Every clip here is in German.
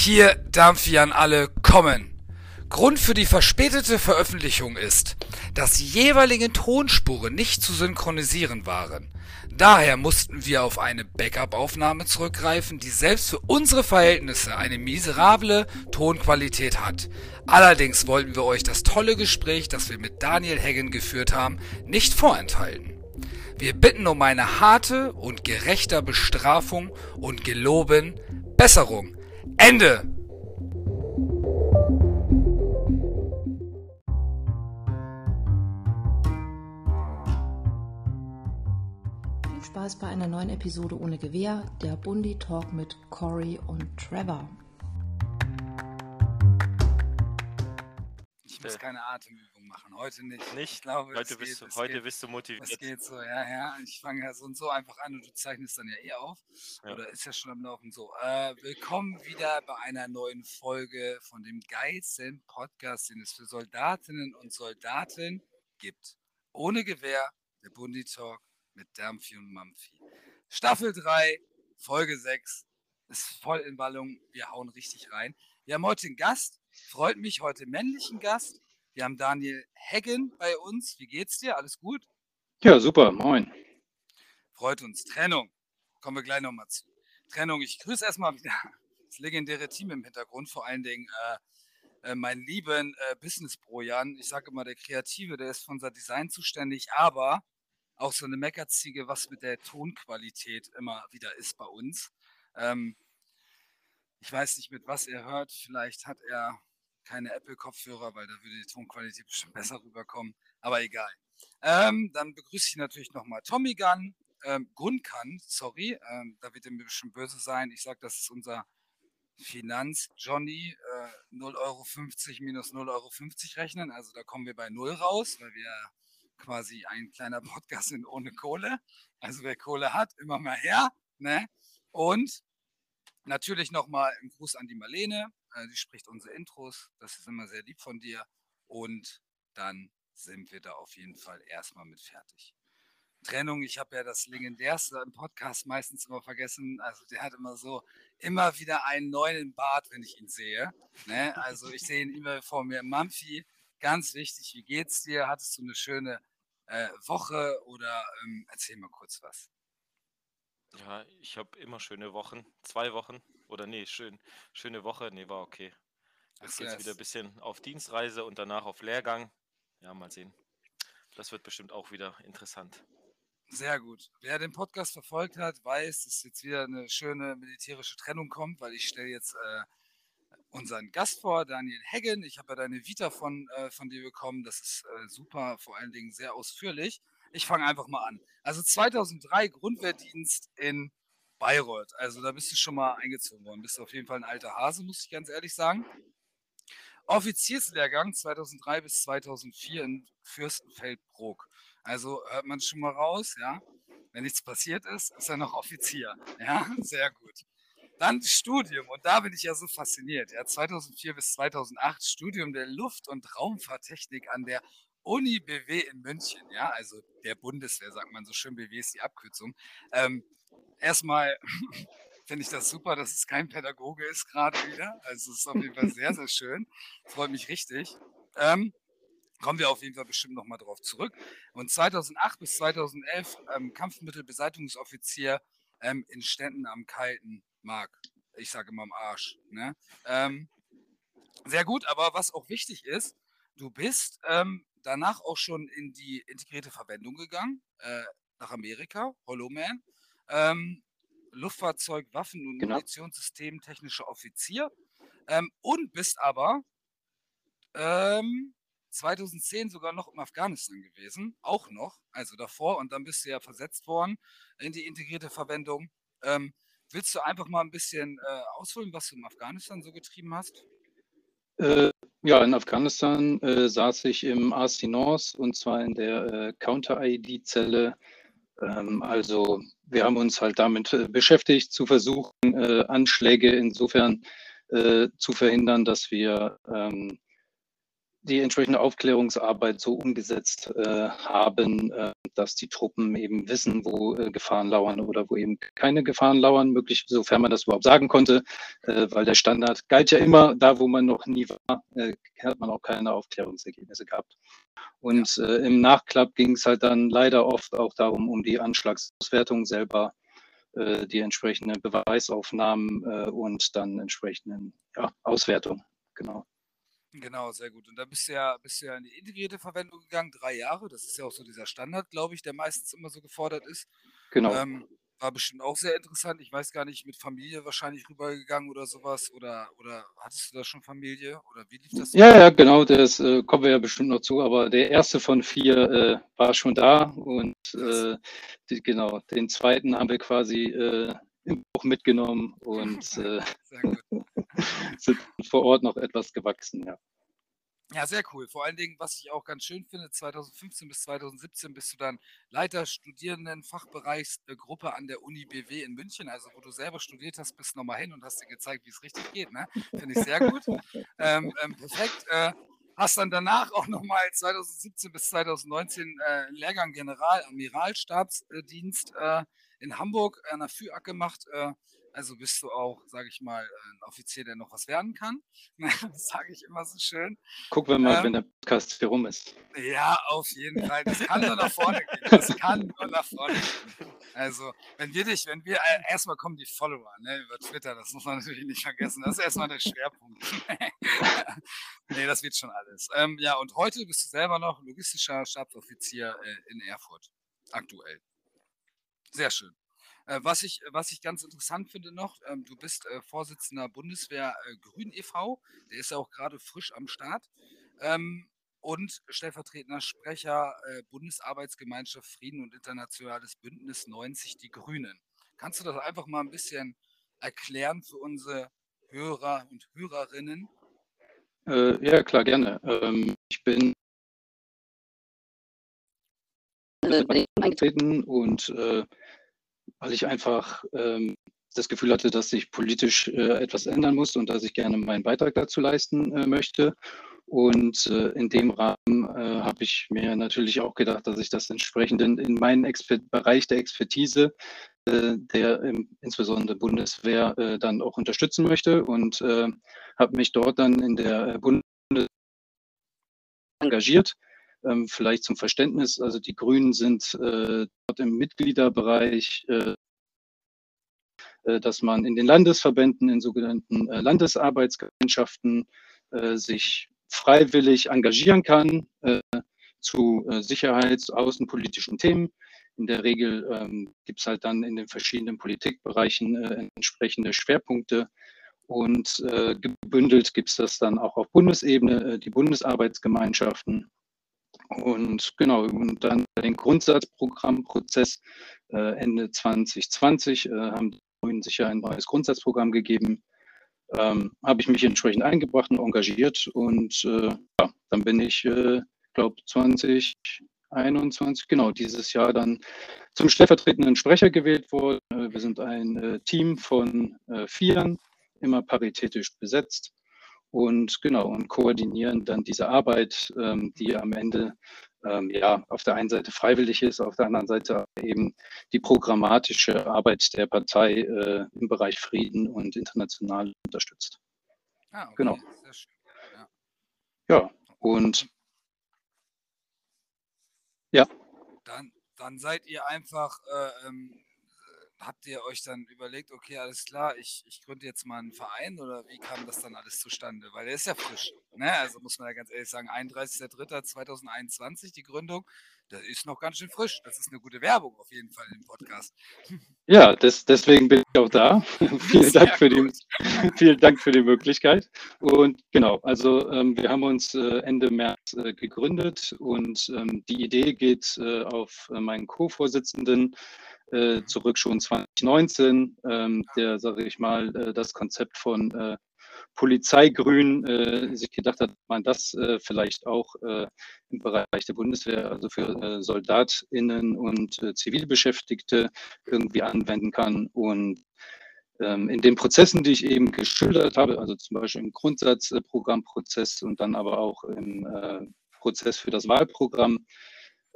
Hier darf wir an alle kommen. Grund für die verspätete Veröffentlichung ist, dass die jeweiligen Tonspuren nicht zu synchronisieren waren. Daher mussten wir auf eine Backup-Aufnahme zurückgreifen, die selbst für unsere Verhältnisse eine miserable Tonqualität hat. Allerdings wollten wir euch das tolle Gespräch, das wir mit Daniel Heggen geführt haben, nicht vorenthalten. Wir bitten um eine harte und gerechter Bestrafung und geloben Besserung. Ende! Viel Spaß bei einer neuen Episode ohne Gewehr, der Bundi Talk mit Cory und Trevor. Ich muss keine Atemübung machen, heute nicht. Nicht? Ich glaube, heute bist, geht, du, heute geht. bist du motiviert. Es geht so, ja, ja. Ich fange ja so und so einfach an und du zeichnest dann ja eh auf. Ja. Oder ist ja schon am Laufen so. Äh, willkommen wieder bei einer neuen Folge von dem geilsten Podcast, den es für Soldatinnen und Soldaten gibt. Ohne Gewehr, der Bundi Talk mit Dampfi und Mampfi. Staffel 3, Folge 6 ist voll in Ballung. Wir hauen richtig rein. Wir haben heute einen Gast. Freut mich heute männlichen Gast. Wir haben Daniel Heggen bei uns. Wie geht's dir? Alles gut? Ja, super, moin. Freut uns. Trennung. Kommen wir gleich nochmal zu. Trennung. Ich grüße erstmal wieder das legendäre Team im Hintergrund, vor allen Dingen äh, äh, meinen lieben äh, Business Bro Jan. Ich sage immer, der Kreative, der ist für unser Design zuständig, aber auch so eine Meckerziege, was mit der Tonqualität immer wieder ist bei uns. Ähm, ich weiß nicht, mit was er hört. Vielleicht hat er keine Apple-Kopfhörer, weil da würde die Tonqualität bestimmt besser rüberkommen. Aber egal. Ähm, dann begrüße ich natürlich nochmal Tommy Gunn, ähm, Gunkan, sorry, ähm, da wird er mir bestimmt böse sein. Ich sage, das ist unser Finanz-Johnny, äh, 0,50 Euro minus 0,50 Euro rechnen. Also da kommen wir bei Null raus, weil wir quasi ein kleiner Podcast sind ohne Kohle. Also wer Kohle hat, immer mal her. Ne? Und natürlich nochmal ein Gruß an die Marlene. Äh, die spricht unsere Intros. Das ist immer sehr lieb von dir. Und dann sind wir da auf jeden Fall erstmal mit fertig. Trennung, ich habe ja das legendärste im Podcast meistens immer vergessen. Also der hat immer so immer wieder einen neuen Bart, wenn ich ihn sehe. Ne? Also ich sehe ihn immer vor mir. Mampfi, ganz wichtig, wie geht's dir? Hattest du eine schöne äh, Woche oder ähm, erzähl mal kurz was. Ja, ich habe immer schöne Wochen. Zwei Wochen. Oder nee, schön, schöne Woche. Nee, war okay. Jetzt geht es wieder ein bisschen auf Dienstreise und danach auf Lehrgang. Ja, mal sehen. Das wird bestimmt auch wieder interessant. Sehr gut. Wer den Podcast verfolgt hat, weiß, dass jetzt wieder eine schöne militärische Trennung kommt, weil ich stelle jetzt äh, unseren Gast vor, Daniel Heggen. Ich habe ja deine Vita von, äh, von dir bekommen. Das ist äh, super, vor allen Dingen sehr ausführlich. Ich fange einfach mal an. Also 2003 Grundwehrdienst in Bayreuth. Also da bist du schon mal eingezogen worden. Bist du auf jeden Fall ein alter Hase, muss ich ganz ehrlich sagen. Offizierslehrgang 2003 bis 2004 in Fürstenfeldbruck. Also hört man schon mal raus, ja. Wenn nichts passiert ist, ist er noch Offizier. Ja, sehr gut. Dann Studium, und da bin ich ja so fasziniert. Ja, 2004 bis 2008 Studium der Luft- und Raumfahrttechnik an der Uni BW in München. Ja, also der Bundeswehr, sagt man so schön. BW ist die Abkürzung. Ähm, erstmal finde ich das super, dass es kein Pädagoge ist gerade wieder. Also es ist auf jeden Fall sehr, sehr schön. Freut mich richtig. Ähm, kommen wir auf jeden Fall bestimmt nochmal drauf zurück. Und 2008 bis 2011 ähm, Kampfmittelbeseitigungsoffizier ähm, in Ständen am kalten Mark. Ich sage immer am Arsch. Ne? Ähm, sehr gut, aber was auch wichtig ist, du bist ähm, danach auch schon in die integrierte Verwendung gegangen, äh, nach Amerika, Hollow Man. Ähm, Luftfahrzeug, Waffen- und Genau. Munitionssystem, technischer Offizier. Ähm, und bist aber ähm, 2010 sogar noch in Afghanistan gewesen, auch noch, also davor, und dann bist du ja versetzt worden in die integrierte Verwendung. Ähm, willst du einfach mal ein bisschen äh, ausholen, was du in Afghanistan so getrieben hast? Äh, ja, in Afghanistan äh, saß ich im North und zwar in der äh, Counter-ID-Zelle. Ähm, also wir haben uns halt damit äh, beschäftigt, zu versuchen, äh, Anschläge insofern äh, zu verhindern, dass wir ähm, die entsprechende Aufklärungsarbeit so umgesetzt äh, haben, äh, dass die Truppen eben wissen, wo äh, Gefahren lauern oder wo eben keine Gefahren lauern, möglich, sofern man das überhaupt sagen konnte, äh, weil der Standard galt ja immer, da wo man noch nie war, äh, hat man auch keine Aufklärungsergebnisse gehabt. Und. Äh, im Nachklapp ging es halt dann leider oft auch darum, um die Anschlagsauswertung selber, die entsprechenden Beweisaufnahmen und dann entsprechenden ja, Auswertung. Genau. Genau, sehr gut. Und da bist du ja, bist du ja in die integrierte Verwendung gegangen, drei Jahre. Das ist ja auch so dieser Standard, glaube ich, der meistens immer so gefordert ist. Genau. Ähm, war bestimmt auch sehr interessant. Ich weiß gar nicht, mit Familie wahrscheinlich rübergegangen oder sowas. Oder, oder hattest du da schon Familie? Oder wie lief das? Ja, ja, genau. Das äh, kommen wir ja bestimmt noch zu. Aber der erste von vier äh, war schon da. Und äh, die, genau, den zweiten haben wir quasi äh, im Buch mitgenommen und äh, sind vor Ort noch etwas gewachsen, ja. Ja, sehr cool. Vor allen Dingen, was ich auch ganz schön finde, 2015 bis 2017 bist du dann Leiter Studierenden-Fachbereichsgruppe an der Uni BW in München, also wo du selber studiert hast, bist nochmal hin und hast dir gezeigt, wie es richtig geht. Ne? Finde ich sehr gut. ähm, ähm, perfekt. Äh, hast dann danach auch nochmal 2017 bis 2019 äh, Lehrgang General-Amiralstabsdienst äh, in Hamburg an der FÜAK gemacht. Äh, also bist du auch, sage ich mal, ein Offizier, der noch was werden kann. das sage ich immer so schön. Gucken wir mal, ähm, wenn der Podcast hier rum ist. Ja, auf jeden Fall. Das kann nur nach vorne gehen. Das kann nur nach vorne gehen. Also, wenn wir dich, wenn wir, äh, erstmal kommen die Follower ne, über Twitter, das muss man natürlich nicht vergessen. Das ist erstmal der Schwerpunkt. nee, das wird schon alles. Ähm, ja, und heute bist du selber noch logistischer Stabsoffizier äh, in Erfurt. Aktuell. Sehr schön. Äh, was, ich, was ich ganz interessant finde noch, ähm, du bist äh, Vorsitzender Bundeswehr äh, Grün e.V., der ist ja auch gerade frisch am Start. Ähm, und stellvertretender Sprecher äh, Bundesarbeitsgemeinschaft Frieden und Internationales Bündnis 90 Die Grünen. Kannst du das einfach mal ein bisschen erklären für unsere Hörer und Hörerinnen? Äh, ja, klar, gerne. Ähm, ich bin eingetreten und äh, weil ich einfach ähm, das Gefühl hatte, dass sich politisch äh, etwas ändern muss und dass ich gerne meinen Beitrag dazu leisten äh, möchte. Und äh, in dem Rahmen äh, habe ich mir natürlich auch gedacht, dass ich das entsprechend in, in meinen Exper Bereich der Expertise äh, der im, insbesondere Bundeswehr äh, dann auch unterstützen möchte und habe mich dort dann in der Bundeswehr engagiert ähm, vielleicht zum Verständnis, also die Grünen sind äh, im Mitgliederbereich, äh, äh, dass man in den Landesverbänden, in sogenannten äh, Landesarbeitsgemeinschaften sich freiwillig engagieren kann zu sicherheits-, außenpolitischen Themen. In der Regel ähm, gibt es halt dann in den verschiedenen Politikbereichen entsprechende Schwerpunkte, und äh, gebündelt gibt es das dann auch auf Bundesebene, äh, die Bundesarbeitsgemeinschaften. Und genau, und dann den Grundsatzprogrammprozess äh, Ende 2020 äh, haben die Grünen sicher ein neues Grundsatzprogramm gegeben. Ähm, habe ich mich entsprechend eingebracht und engagiert und äh, ja, dann bin ich, äh, glaube 2021, genau, dieses Jahr dann zum stellvertretenden Sprecher gewählt worden. Äh, wir sind ein äh, Team von Vieren, immer paritätisch besetzt und genau und koordinieren dann diese Arbeit, ähm, die am Ende ähm, ja auf der einen Seite freiwillig ist, auf der anderen Seite eben die programmatische Arbeit der Partei äh, im Bereich Frieden und international unterstützt. Ah, okay. Genau. Ja. ja, und ja. Dann, dann seid ihr einfach äh, ähm, habt ihr euch dann überlegt, okay, alles klar, ich, ich gründe jetzt mal einen Verein oder wie kam das dann alles zustande? Weil der ist ja frisch. Ne? Also muss man ja ganz ehrlich sagen, 31.03.2021 die Gründung, das ist noch ganz schön frisch. Das ist eine gute Werbung auf jeden Fall im Podcast. Ja, das, deswegen bin ich auch da. vielen, Dank für die, vielen Dank für die Möglichkeit. Und genau, also ähm, wir haben uns äh, Ende März äh, gegründet und ähm, die Idee geht äh, auf äh, meinen Co-Vorsitzenden äh, zurück schon 2019, ähm, der, sage ich mal, äh, das Konzept von äh, Polizeigrün äh, sich gedacht hat, man das äh, vielleicht auch äh, im Bereich der Bundeswehr, also für SoldatInnen und Zivilbeschäftigte irgendwie anwenden kann. Und ähm, in den Prozessen, die ich eben geschildert habe, also zum Beispiel im Grundsatzprogrammprozess und dann aber auch im Prozess für das Wahlprogramm,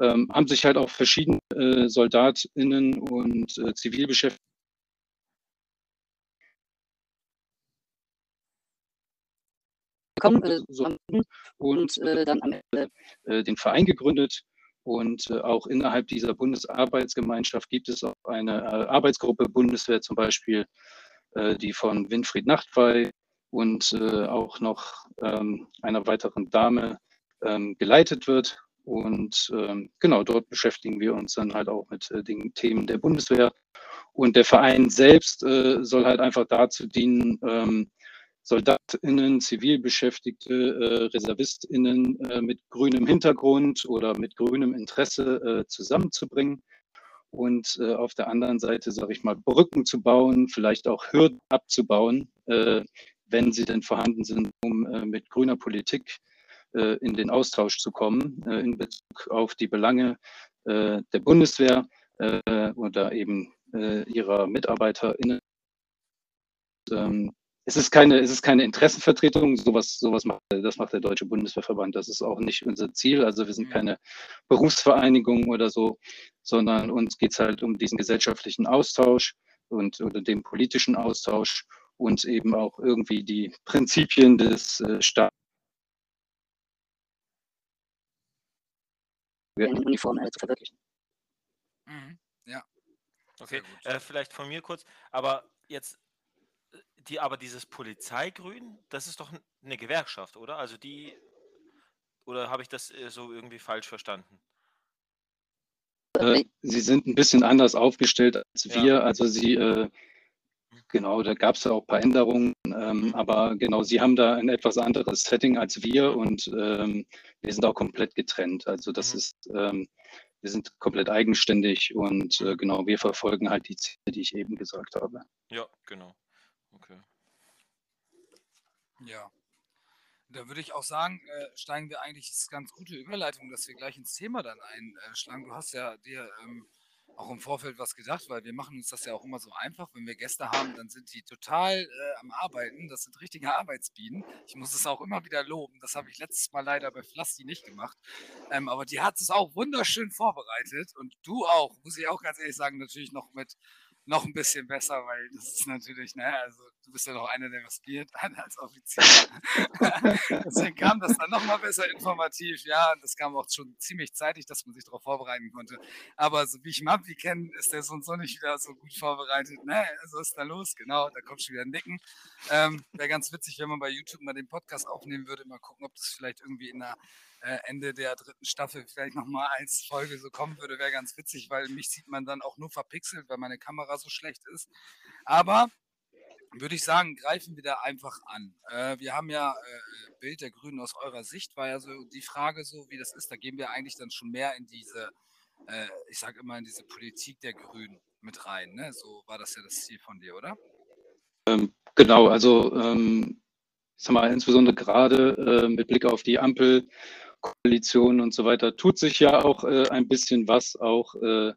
ähm, haben sich halt auch verschiedene äh, SoldatInnen und äh, Zivilbeschäftigte kommen, äh, so, und äh, dann am Ende äh, den Verein gegründet. Und äh, auch innerhalb dieser Bundesarbeitsgemeinschaft gibt es auch eine äh, Arbeitsgruppe Bundeswehr zum Beispiel, die von Winfried Nachtwey und auch noch ähm, einer weiteren Dame ähm, geleitet wird. Und ähm, genau, dort beschäftigen wir uns dann halt auch mit den Themen der Bundeswehr. Und der Verein selbst soll halt einfach dazu dienen, SoldatInnen, Zivilbeschäftigte, äh, ReservistInnen äh, mit grünem Hintergrund oder mit grünem Interesse äh, zusammenzubringen und äh, auf der anderen Seite, sage ich mal, Brücken zu bauen, vielleicht auch Hürden abzubauen, äh, wenn sie denn vorhanden sind, um äh, mit grüner Politik in den Austausch zu kommen in Bezug auf die Belange der Bundeswehr oder eben ihrer MitarbeiterInnen. Ähm, es ist keine, es ist keine Interessenvertretung, sowas, sowas macht, das macht der Deutsche Bundeswehrverband. Das ist auch nicht unser Ziel. Also wir sind keine Berufsvereinigung oder so, sondern uns geht es halt um diesen gesellschaftlichen Austausch und oder den politischen Austausch und eben auch irgendwie die Prinzipien des äh, Staates. Uniform äh, zu verwirklichen. Mhm. Ja. Okay, äh, vielleicht von mir kurz, aber jetzt die, aber dieses Polizeigrün, das ist doch eine Gewerkschaft, oder? Also die, oder habe ich das äh, so irgendwie falsch verstanden? Äh, sie sind ein bisschen anders aufgestellt als wir. Ja. Also sie, äh, genau, da gab es ja auch ein paar Änderungen, ähm, aber genau, sie haben da ein etwas anderes Setting als wir und ähm, wir sind auch komplett getrennt. Also das mhm. ist, ähm, wir sind komplett eigenständig und äh, genau, wir verfolgen halt die Ziele, die ich eben gesagt habe. Ja, genau. Okay. Ja. Da würde ich auch sagen, äh, steigen wir eigentlich, das ist eine ganz gute Überleitung, dass wir gleich ins Thema dann einschlagen. Du hast ja dir ähm, auch im Vorfeld was gedacht, weil wir machen uns das ja auch immer so einfach. Wenn wir Gäste haben, dann sind die total äh, am Arbeiten. Das sind richtige Arbeitsbienen. Ich muss es auch immer wieder loben. Das habe ich letztes Mal leider bei Flasti nicht gemacht. Ähm, aber die hat es auch wunderschön vorbereitet. Und du auch, muss ich auch ganz ehrlich sagen, natürlich noch mit noch ein bisschen besser, weil das ist natürlich, ne, also du bist ja noch einer, der was geht als Offizier. Deswegen kam das dann nochmal besser informativ. Ja, das kam auch schon ziemlich zeitig, dass man sich darauf vorbereiten konnte. Aber so wie ich Mampy kenne, ist der so und so nicht wieder so gut vorbereitet. Ne, so ist da los, genau, da kommt schon wieder ein Nicken. Ähm, Wäre ganz witzig, wenn man bei YouTube mal den Podcast aufnehmen würde, mal gucken, ob das vielleicht irgendwie in der äh, Ende der dritten Staffel vielleicht nochmal als Folge so kommen würde, wäre ganz witzig, weil mich sieht man dann auch nur verpixelt, weil meine Kamera so schlecht ist. Aber würde ich sagen, greifen wir da einfach an. Äh, wir haben ja äh, Bild der Grünen aus eurer Sicht, war ja so die Frage so, wie das ist. Da gehen wir eigentlich dann schon mehr in diese, äh, ich sage immer, in diese Politik der Grünen mit rein. Ne? So war das ja das Ziel von dir, oder? Ähm, genau, also ähm, ich sag mal, insbesondere gerade äh, mit Blick auf die Ampel Koalition und so weiter, tut sich ja auch äh, ein bisschen was, auch äh,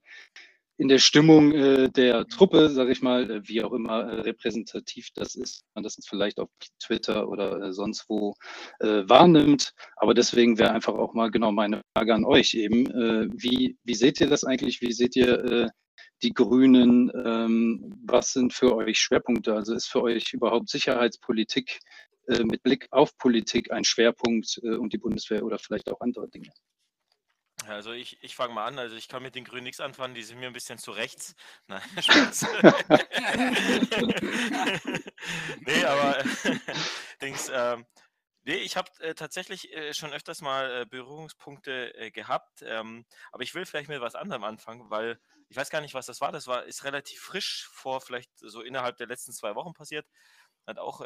in der Stimmung äh, der Truppe, sage ich mal, äh, wie auch immer äh, repräsentativ das ist, man das vielleicht auf Twitter oder äh, sonst wo wahrnimmt. Aber deswegen wäre einfach auch mal genau meine Frage an euch eben, wie, wie seht ihr das eigentlich? Wie seht ihr die Grünen? Ähm, was sind für euch Schwerpunkte? Also ist für euch überhaupt Sicherheitspolitik mit Blick auf Politik ein Schwerpunkt äh, und die Bundeswehr oder vielleicht auch andere Dinge? Also ich, ich fange mal an. Also ich kann mit den Grünen nichts anfangen, die sind mir ein bisschen zu rechts. Nein, Spaß. nee, aber Dings, ähm, nee, ich habe äh, tatsächlich äh, schon öfters mal äh, Berührungspunkte äh, gehabt, ähm, aber ich will vielleicht mit was anderem anfangen, weil ich weiß gar nicht, was das war. Das war ist relativ frisch vor vielleicht so innerhalb der letzten zwei Wochen passiert. Hat auch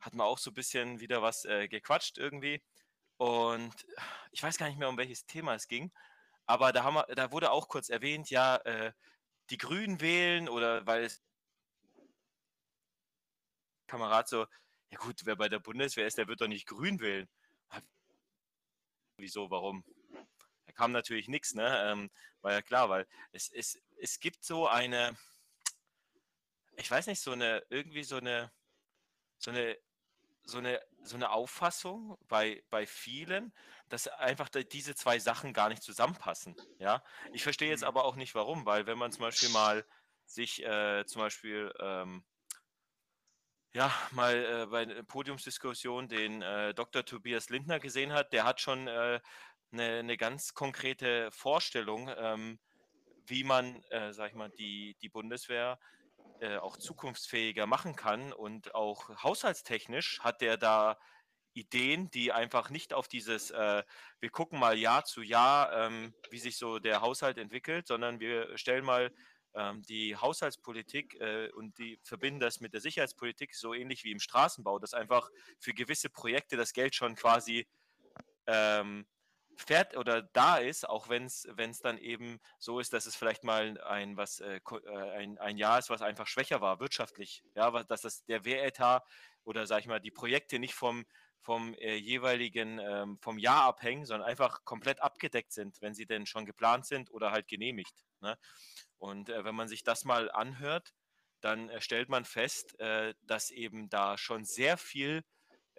hat man auch so ein bisschen wieder was äh, gequatscht irgendwie. Und ich weiß gar nicht mehr, um welches Thema es ging. Aber da, haben wir, da wurde auch kurz erwähnt, ja, äh, die Grünen wählen oder weil es Kamerad so, ja gut, wer bei der Bundeswehr ist, der wird doch nicht Grün wählen. Wieso, warum? Da kam natürlich nichts, ne? Ähm, war ja klar, weil es, es, es gibt so eine, ich weiß nicht, so eine, irgendwie so eine, so eine, so eine, so eine Auffassung bei, bei vielen, dass einfach diese zwei Sachen gar nicht zusammenpassen. Ja, ich verstehe jetzt Mhm. aber auch nicht warum, weil wenn man zum Beispiel mal sich äh, zum Beispiel ähm, ja, mal äh, bei einer Podiumsdiskussion den äh, Dr. Tobias Lindner gesehen hat, der hat schon äh, eine, eine ganz konkrete Vorstellung, ähm, wie man, äh, sag ich mal, die, die Bundeswehr äh, auch zukunftsfähiger machen kann. Und auch haushaltstechnisch hat der da Ideen, die einfach nicht auf dieses, äh, wir gucken mal Jahr zu Jahr, ähm, wie sich so der Haushalt entwickelt, sondern wir stellen mal ähm, die Haushaltspolitik äh, und die verbinden das mit der Sicherheitspolitik so ähnlich wie im Straßenbau, dass einfach für gewisse Projekte das Geld schon quasi ähm, fährt oder da ist, auch wenn es dann eben so ist, dass es vielleicht mal ein was äh, äh, ein, ein Jahr ist, was einfach schwächer war wirtschaftlich, ja, dass das der Wehretat oder sag ich mal die Projekte nicht vom vom äh, jeweiligen ähm, vom Jahr abhängen, sondern einfach komplett abgedeckt sind, wenn sie denn schon geplant sind oder halt genehmigt. Ne? Und äh, wenn man sich das mal anhört, dann äh, stellt man fest, äh, dass eben da schon sehr viel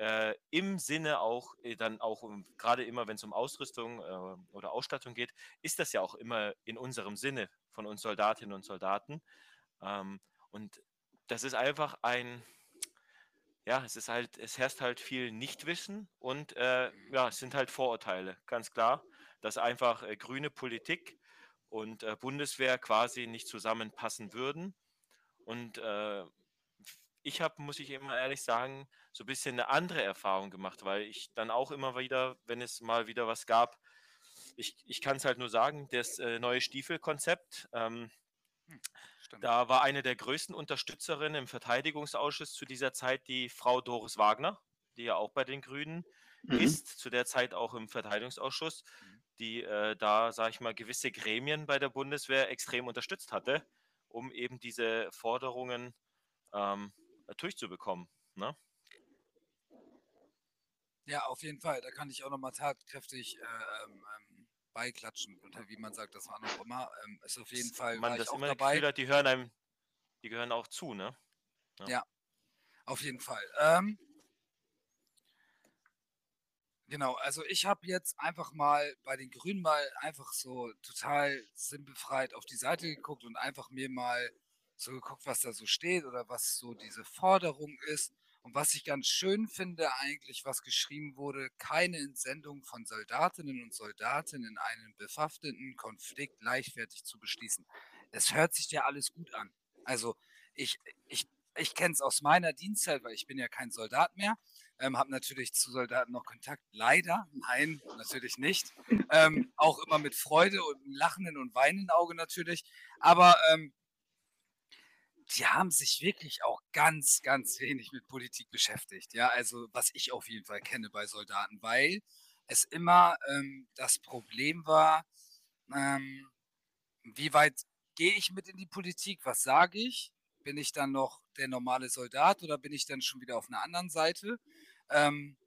äh, im Sinne auch äh, dann auch um, gerade immer, wenn es um Ausrüstung äh, oder Ausstattung geht, ist das ja auch immer in unserem Sinne von uns Soldatinnen und Soldaten. Ähm, und das ist einfach ein, ja, es ist halt, es herrscht halt viel Nichtwissen und äh, ja, es sind halt Vorurteile, ganz klar, dass einfach äh, grüne Politik und äh, Bundeswehr quasi nicht zusammenpassen würden. Und äh, ich habe, muss ich immer ehrlich sagen, so ein bisschen eine andere Erfahrung gemacht, weil ich dann auch immer wieder, wenn es mal wieder was gab, ich, ich kann es halt nur sagen, das äh, neue Stiefelkonzept, ähm, Stimmt. da war eine der größten Unterstützerinnen im Verteidigungsausschuss zu dieser Zeit die Frau Doris Wagner, die ja auch bei den Grünen Mhm. ist, zu der Zeit auch im Verteidigungsausschuss, Mhm. die äh, da, sage ich mal, gewisse Gremien bei der Bundeswehr extrem unterstützt hatte, um eben diese Forderungen ähm, durchzubekommen. Ne? Ja, auf jeden Fall. Da kann ich auch nochmal tatkräftig äh, ähm, ähm, beiklatschen. Oder wie man sagt, das war noch immer. Ähm, ist auf jeden Fall Man das immer dabei. Gefühl hat, die hören einem, die gehören auch zu, ne? Auf jeden Fall. Ähm, genau, also ich habe jetzt einfach mal bei den Grünen mal einfach so total sinnbefreit auf die Seite geguckt und einfach mir mal so geguckt, was da so steht oder was so diese Forderung ist. Und was ich ganz schön finde eigentlich, was geschrieben wurde, keine Entsendung von Soldatinnen und Soldaten in einen bewaffneten Konflikt leichtfertig zu beschließen. Es hört sich ja alles gut an. Also ich, ich ich kenne es aus meiner Dienstzeit, weil ich bin ja kein Soldat mehr. Ähm, habe natürlich zu Soldaten noch Kontakt. Leider, nein, natürlich nicht. Ähm, auch immer mit Freude und lachenden und weinenden Auge natürlich. Aber ähm, die haben sich wirklich auch ganz, ganz wenig mit Politik beschäftigt. Ja, also was ich auf jeden Fall kenne bei Soldaten, weil es immer ähm, das Problem war, ähm, wie weit gehe ich mit in die Politik? Was sage ich? Bin ich dann noch der normale Soldat oder bin ich dann schon wieder auf einer anderen Seite? Ähm,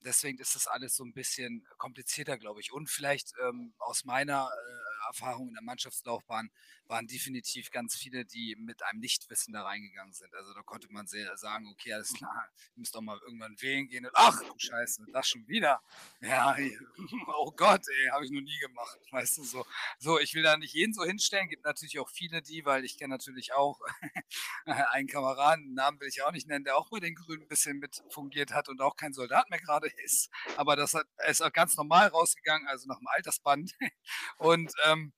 deswegen ist das alles so ein bisschen komplizierter, glaube ich. Und vielleicht ähm, aus meiner äh, Erfahrung in der Mannschaftslaufbahn waren definitiv ganz viele, die mit einem Nichtwissen da reingegangen sind. Also da konnte man sehr sagen, okay, alles klar, ihr müsst doch mal irgendwann wählen gehen. Und, ach, du Scheiße, das schon wieder. Ja, oh Gott, ey, habe ich noch nie gemacht. Weißt du, so. So, ich will da nicht jeden so hinstellen. Gibt natürlich auch viele, die, weil ich kenne natürlich auch einen Kameraden, Namen will ich auch nicht nennen, der auch bei den Grünen ein bisschen mit fungiert hat und auch kein Soldat mehr gerade ist. Aber das hat, ist auch ganz normal rausgegangen, also nach dem Altersband. Und ähm,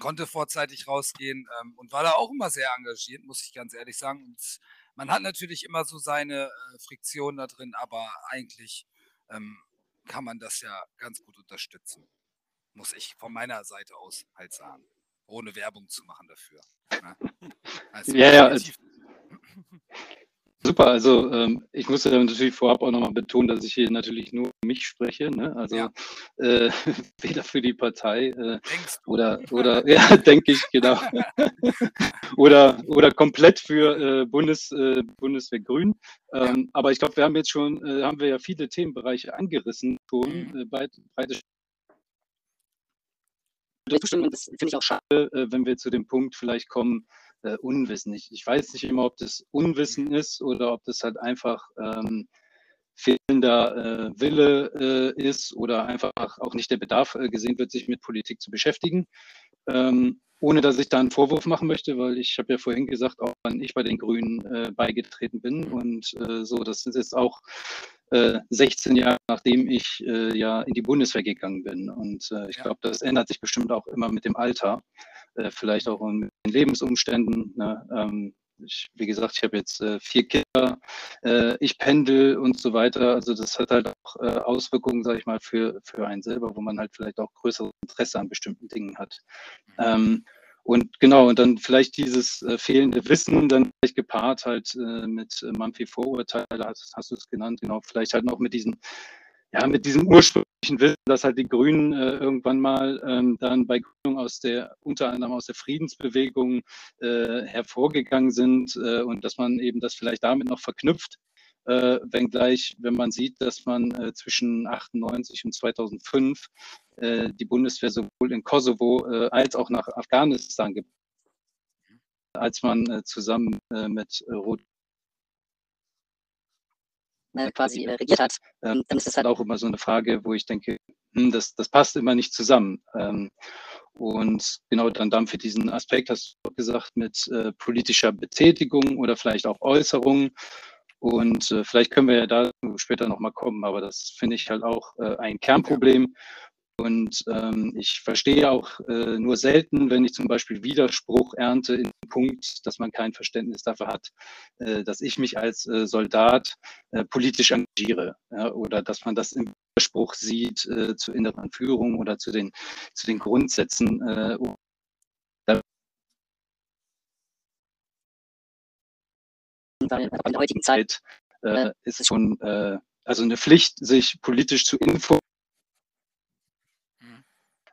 konnte vorzeitig rausgehen ähm, und war da auch immer sehr engagiert, muss ich ganz ehrlich sagen. Und man hat natürlich immer so seine äh, Friktionen da drin, aber eigentlich ähm, kann man das ja ganz gut unterstützen. Muss ich von meiner Seite aus halt sagen. Ohne Werbung zu machen dafür. Ne? Also Ja, ja. Super, also ähm, ich muss ja natürlich vorab auch nochmal betonen, dass ich hier natürlich nur mich spreche, ne? also Ja. äh, weder für die Partei äh, oder, oder ja, denke ich, genau, oder, oder komplett für äh, Bundes, äh, Bundeswehr Grün. Ähm, Aber ich glaube, wir haben jetzt schon, äh, haben wir ja viele Themenbereiche angerissen, schon Mhm. äh, breit, breite und das finde ich auch schade. äh, wenn wir zu dem Punkt vielleicht kommen, äh, Unwissen. Ich, ich weiß nicht immer, ob das Unwissen ist oder ob das halt einfach ähm, fehlender äh, Wille äh, ist oder einfach auch nicht der Bedarf äh, gesehen wird, sich mit Politik zu beschäftigen. Ähm, ohne dass ich da einen Vorwurf machen möchte, weil ich habe ja vorhin gesagt, auch wann ich bei den Grünen äh, beigetreten bin und äh, so, das ist jetzt auch äh, 16 Jahre nachdem ich äh, ja in die Bundeswehr gegangen bin und äh, ich Ja. glaube, das ändert sich bestimmt auch immer mit dem Alter, äh, vielleicht auch den Lebensumständen. Ne? Ähm, ich, wie gesagt, ich habe jetzt äh, vier Kinder, äh, ich pendel und so weiter. Also das hat halt auch äh, Auswirkungen, sage ich mal, für, für einen selber, wo man halt vielleicht auch größeres Interesse an bestimmten Dingen hat. Ähm, und genau, und dann vielleicht dieses äh, fehlende Wissen, dann vielleicht gepaart halt äh, mit äh, Mampfi Vorurteile, hast, hast du es genannt, genau, vielleicht halt noch mit diesem, ja, mit diesem ursprünglichen Wissen, dass halt die Grünen äh, irgendwann mal ähm, dann bei Gründung aus der, unter anderem aus der Friedensbewegung äh, hervorgegangen sind äh, und dass man eben das vielleicht damit noch verknüpft. Äh, wenngleich, wenn man sieht, dass man äh, zwischen 98 und 2005 äh, die Bundeswehr sowohl in Kosovo äh, als auch nach Afghanistan gibt, als man äh, zusammen äh, mit äh, Rot quasi äh, regiert hat, Ähm, dann ist es halt auch immer so eine Frage, wo ich denke, hm, das, das passt immer nicht zusammen. Ähm, und genau dann, dann für diesen Aspekt hast du gesagt, mit äh, politischer Betätigung oder vielleicht auch Äußerungen. Und äh, vielleicht können wir ja da später nochmal kommen, aber das finde ich halt auch äh, ein Kernproblem. Und ähm, ich verstehe auch äh, nur selten, wenn ich zum Beispiel Widerspruch ernte in dem Punkt, dass man kein Verständnis dafür hat, äh, dass ich mich als äh, Soldat äh, politisch engagiere ja, oder dass man das im Widerspruch sieht äh, zur inneren Führung oder zu den, zu den Grundsätzen. Äh, in der heutigen Zeit ist es schon also eine Pflicht, sich politisch zu informieren.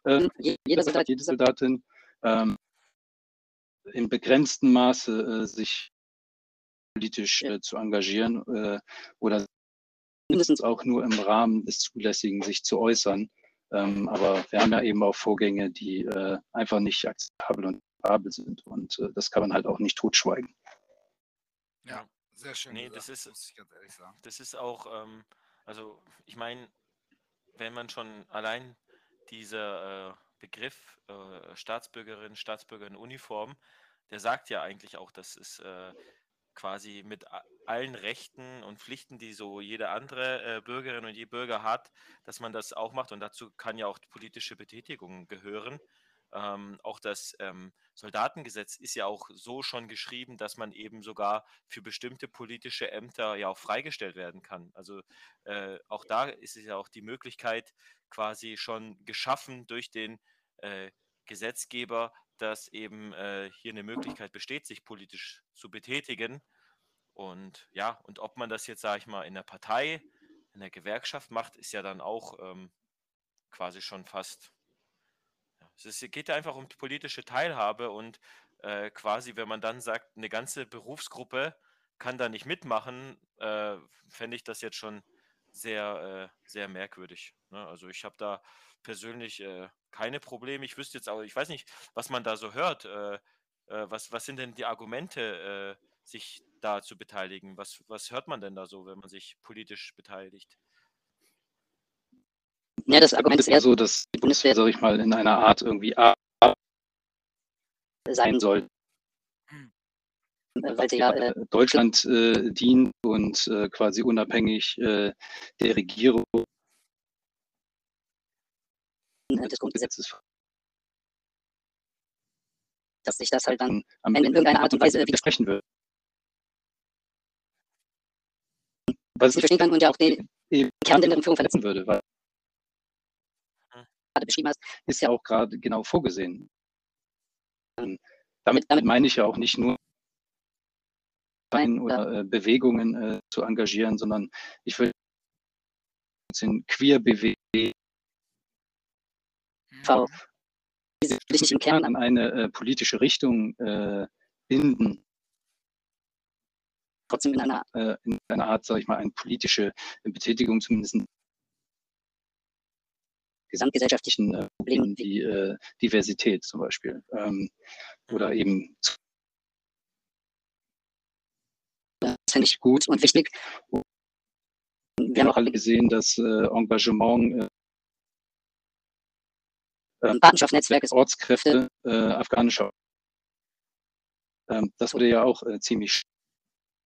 Äh, je- jeder Soldat, jede Soldatin ähm, im begrenzten Maße äh, sich politisch äh, zu engagieren äh, oder mindestens auch nur im Rahmen des Zulässigen sich zu äußern. Ähm, aber wir haben ja eben auch Vorgänge, die äh, einfach nicht akzeptabel und akzeptabel sind und äh, das kann man halt auch nicht totschweigen. Ja, sehr schön. Nee, gesagt, das ist- muss ich ganz ehrlich sagen. Das ist auch, ähm, also ich meine, wenn man schon allein dieser äh, Begriff äh, Staatsbürgerin, Staatsbürger in Uniform, der sagt ja eigentlich auch, dass es äh, quasi mit allen Rechten und Pflichten, die so jede andere äh, Bürgerin und jeder Bürger hat, dass man das auch macht und dazu kann ja auch politische Betätigung gehören. Ähm, auch das ähm, Soldatengesetz ist ja auch so schon geschrieben, dass man eben sogar für bestimmte politische Ämter ja auch freigestellt werden kann. Also äh, auch da ist es ja auch die Möglichkeit quasi schon geschaffen durch den äh, Gesetzgeber, dass eben äh, hier eine Möglichkeit besteht, sich politisch zu betätigen. Und ja, und ob man das jetzt, sage ich mal, in der Partei, in der Gewerkschaft macht, ist ja dann auch ähm, quasi schon fast. Es geht ja einfach um die politische Teilhabe und äh, quasi, wenn man dann sagt, eine ganze Berufsgruppe kann da nicht mitmachen, äh, fände ich das jetzt schon sehr, äh, sehr merkwürdig. Ne? Also ich habe da persönlich äh, keine Probleme. Ich wüsste jetzt auch, ich weiß nicht, was man da so hört. Äh, äh, was, was sind denn die Argumente, sich da zu beteiligen? Was, was hört man denn da so, wenn man sich politisch beteiligt? Ja, das Argument ist eher so dass die Bundeswehr, sag ich mal, in einer Art irgendwie A sein soll, soll, äh, weil sie ja äh, Deutschland äh, dient und äh, quasi unabhängig äh, der Regierung. Äh, des Grundgesetzes, Gesetzes dass sich das halt dann am in Ende irgendeiner Art und Weise widersprechen widersprechen würde. Was nicht verstehen kann und ja auch den Kern der Führung verletzen verletzen. würde, weil gerade beschrieben hast. ist ja auch gerade genau vorgesehen. Ähm, Damit, Damit- meine ich ja auch nicht nur oder äh, Bewegungen äh, zu engagieren, sondern ich will den Queer BW. Mhm. Die sich im Kern an eine äh, politische Richtung äh, binden, trotzdem in einer äh, in einer Art, sage ich mal, eine politische Betätigung zumindest in gesamtgesellschaftlichen äh, Problemen wie äh, Diversität zum Beispiel ähm, oder eben finde ich gut und wichtig. Wir haben auch alle gesehen, dass äh, Engagement äh, ähm, Partnerschaftsnetzwerkes Ortskräfte äh, afghanischer. Ähm, das wurde ja auch äh, ziemlich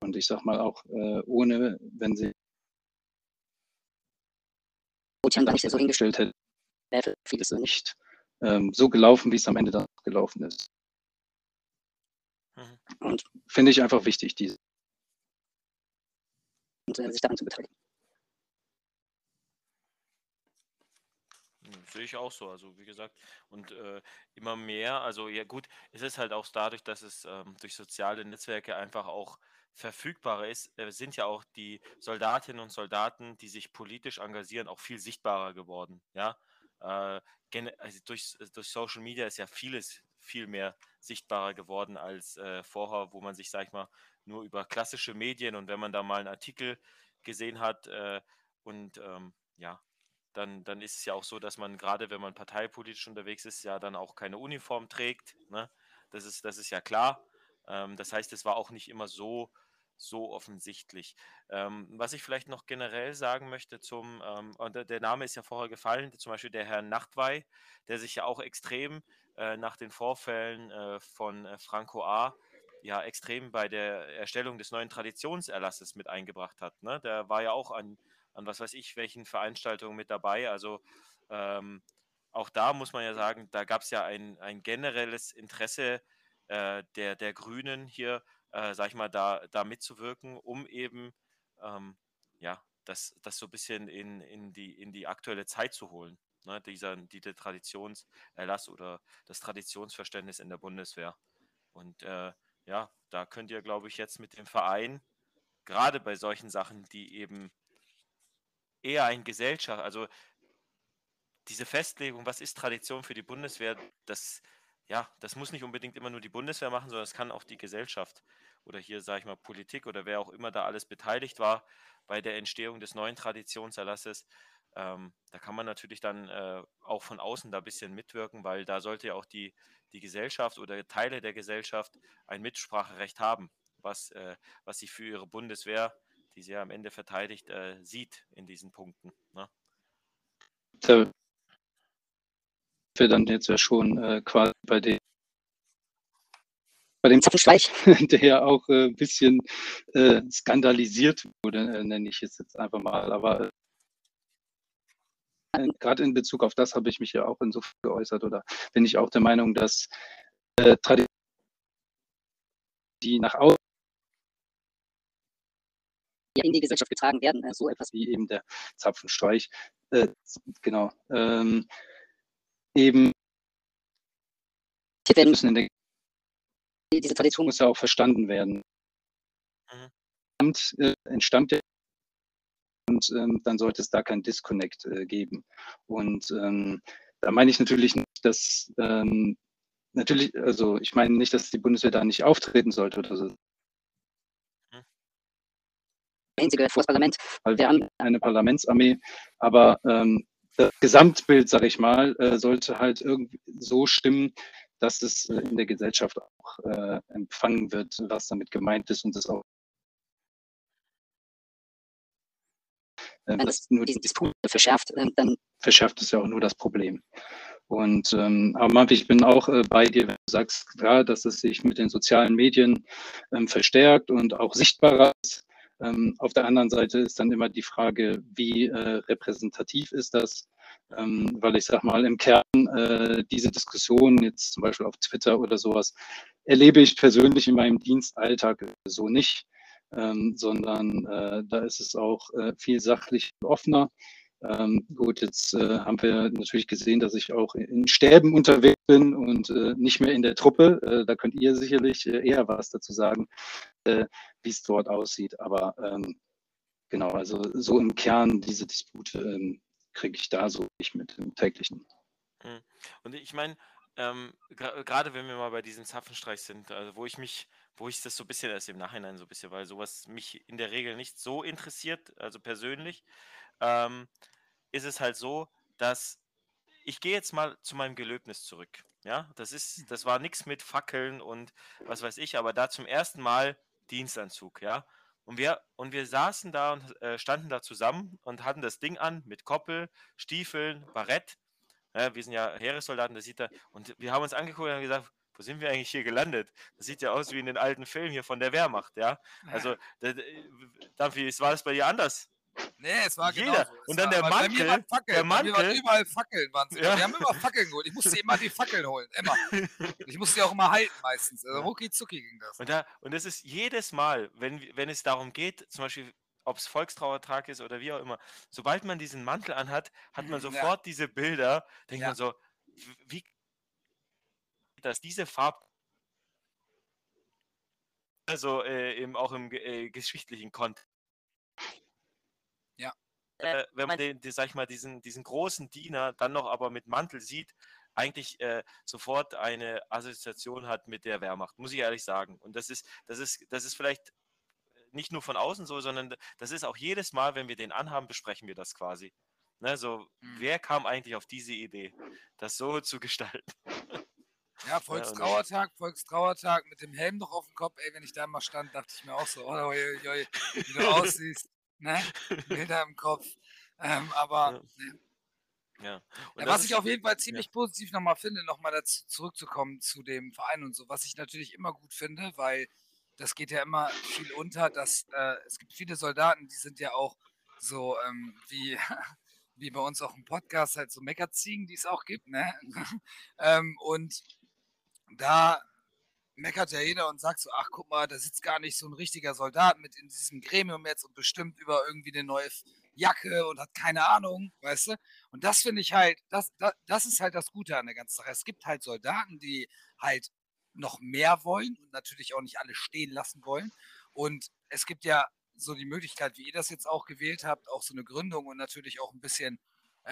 und ich sag mal auch äh, ohne, wenn sie Ozean gar nicht so hingestellt gestellt hätte, vieles nicht ähm, so gelaufen, wie es am Ende dann gelaufen ist. Mhm. Und, Finde ich einfach wichtig, diese. und äh, sich daran zu beteiligen. Hm, Sehe ich auch so, also wie gesagt, und äh, immer mehr, also ja gut, es ist halt auch dadurch, dass es ähm, durch soziale Netzwerke einfach auch verfügbarer ist, äh, sind ja auch die Soldatinnen und Soldaten, die sich politisch engagieren, auch viel sichtbarer geworden, ja. Äh, also durch, durch Social Media ist ja vieles viel mehr sichtbarer geworden als äh, vorher, wo man sich, sag ich mal, nur über klassische Medien und wenn man da mal einen Artikel gesehen hat äh, und ähm, ja, dann, dann ist es ja auch so, dass man gerade, wenn man parteipolitisch unterwegs ist, ja dann auch keine Uniform trägt. Ne? Das, ist, das ist ja klar. Ähm, das heißt, es war auch nicht immer so, so offensichtlich. Ähm, was ich vielleicht noch generell sagen möchte zum, ähm, und der, Name ist ja vorher gefallen, zum Beispiel der Herr Nachtwey, der sich ja auch extrem äh, nach den Vorfällen äh, von äh, Franco A. ja extrem bei der Erstellung des neuen Traditionserlasses mit eingebracht hat. Ne? Der war ja auch an, an was weiß ich, welchen Veranstaltungen mit dabei. Also ähm, auch da muss man ja sagen, da gab es ja ein, ein generelles Interesse äh, der, der Grünen hier, äh, sag ich mal, da, da mitzuwirken, um eben ähm, ja, das, das so ein bisschen in, in, die, in die aktuelle Zeit zu holen. Ne? Dieser, dieser Traditionserlass oder das Traditionsverständnis in der Bundeswehr. Und äh, ja, da könnt ihr, glaube ich, jetzt mit dem Verein, gerade bei solchen Sachen, die eben eher ein Gesellschaft, also diese Festlegung, was ist Tradition für die Bundeswehr, das, ja, das muss nicht unbedingt immer nur die Bundeswehr machen, sondern es kann auch die Gesellschaft oder hier, sage ich mal, Politik oder wer auch immer da alles beteiligt war bei der Entstehung des neuen Traditionserlasses. Ähm, da kann man natürlich dann äh, auch von außen da ein bisschen mitwirken, weil da sollte ja auch die, die Gesellschaft oder Teile der Gesellschaft ein Mitspracherecht haben, was, äh, was sie für ihre Bundeswehr, die sie ja am Ende verteidigt, äh, sieht in diesen Punkten. Ne? Da wir dann jetzt ja schon äh, quasi bei dem bei dem Zapfenstreich. der ja auch äh, ein bisschen äh, skandalisiert wurde, äh, nenne ich es jetzt einfach mal. Aber äh, gerade in Bezug auf das habe ich mich ja auch insofern geäußert oder bin ich auch der Meinung, dass äh, Traditionen, die nach außen in die Gesellschaft getragen werden, äh, so etwas wie eben der Zapfenstreich, genau, ähm, eben müssen in der diese Tradition muss ja auch verstanden werden. Mhm. Und, äh, entstammt und ähm, dann sollte es da kein Disconnect äh, geben. Und ähm, da meine ich natürlich nicht, dass ähm, natürlich, also ich meine nicht, dass die Bundeswehr da nicht auftreten sollte oder so, einzige vor das Parlament. weil Wir haben eine Parlamentsarmee, aber ähm, das Gesamtbild, sage ich mal, äh, sollte halt irgendwie so stimmen, dass es äh, in der Gesellschaft auch äh, empfangen wird, was damit gemeint ist und es auch äh, wenn das nur diesen Disput verschärft, äh, dann verschärft es ja auch nur das Problem. Und ähm, aber Marv, ich bin auch äh, bei dir, wenn du sagst, klar, dass es sich mit den sozialen Medien ähm, verstärkt und auch sichtbarer ist. Ähm, auf der anderen Seite ist dann immer die Frage, wie äh, repräsentativ ist das? Ähm, weil ich sag mal, im Kern äh, diese Diskussion jetzt zum Beispiel auf Twitter oder sowas erlebe ich persönlich in meinem Dienstalltag so nicht, ähm, sondern äh, da ist es auch äh, viel sachlich offener. Ähm, gut, jetzt äh, haben wir natürlich gesehen, dass ich auch in Stäben unterwegs bin und äh, nicht mehr in der Truppe. Äh, da könnt ihr sicherlich äh, eher was dazu sagen, äh, wie es dort aussieht. Aber ähm, genau, also so im Kern diese Dispute ähm, kriege ich da so nicht mit im täglichen. Mhm. Und ich meine, ähm, gerade wenn wir mal bei diesem Zapfenstreich sind, also wo ich mich, wo ich das so ein bisschen erst im Nachhinein so ein bisschen, weil sowas mich in der Regel nicht so interessiert, also persönlich, ähm, ist es halt so, dass ich gehe jetzt mal zu meinem Gelöbnis zurück. Ja, das ist, das war nichts mit Fackeln und was weiß ich, aber da zum ersten Mal Dienstanzug, ja. Und wir, und wir saßen da und äh, standen da zusammen und hatten das Ding an mit Koppel, Stiefeln, Barett. Ja, wir sind ja Heeressoldaten, das sieht da. Und wir haben uns angeguckt und haben gesagt, wo sind wir eigentlich hier gelandet? Das sieht ja aus wie in den alten Filmen hier von der Wehrmacht, ja. Also, da, Dampfi, war das bei dir anders? Nee, es war Jeder. genauso. Es Und dann war, der Mantel, waren Fackeln. der mir waren Mantel. überall Fackeln. Immer. Ja. Wir haben immer Fackeln geholt. Ich musste immer die Fackeln holen. Immer. Ich musste die auch immer halten meistens. Also rucki zucki ging das. Und, da, und das ist jedes Mal, wenn, wenn es darum geht, zum Beispiel, ob es Volkstrauertag ist oder wie auch immer, sobald man diesen Mantel anhat, hat man Ja. sofort diese Bilder, denkt Ja. man so, wie dass diese Farb also äh, eben auch im äh, geschichtlichen Kontext. Ja. Äh, wenn man den, den, sag ich mal, diesen, diesen großen Diener dann noch aber mit Mantel sieht, eigentlich äh, sofort eine Assoziation hat mit der Wehrmacht, muss ich ehrlich sagen. Und das ist, das ist, das ist vielleicht nicht nur von außen so, sondern das ist auch jedes Mal, wenn wir den anhaben, besprechen wir das quasi. Ne, so, Mhm. wer kam eigentlich auf diese Idee, das so zu gestalten? Ja, Volkstrauertag, Volkstrauertag mit dem Helm noch auf dem Kopf. Ey, wenn ich da mal stand, dachte ich mir auch so, oh, oi, oi, oi, wie du aussiehst. Ne? Bilder im Kopf. Ähm, aber Ja. ne. Ja. Ja, was ich auf jeden Fall ziemlich positiv nochmal finde, nochmal dazu zurückzukommen zu dem Verein und so, was ich natürlich immer gut finde, weil das geht ja immer viel unter, dass äh, es gibt viele Soldaten, die sind ja auch so ähm, wie, wie bei uns auch im Podcast halt so Meckerziegen, die es auch gibt, ne? ähm, und da meckert ja jeder und sagt so, ach guck mal, da sitzt gar nicht so ein richtiger Soldat mit in diesem Gremium jetzt und bestimmt über irgendwie eine neue Jacke und hat keine Ahnung, weißt du? Und das finde ich halt, das, das, das ist halt das Gute an der ganzen Sache. Es gibt halt Soldaten, die halt noch mehr wollen und natürlich auch nicht alle stehen lassen wollen. Und es gibt ja so die Möglichkeit, wie ihr das jetzt auch gewählt habt, auch so eine Gründung und natürlich auch ein bisschen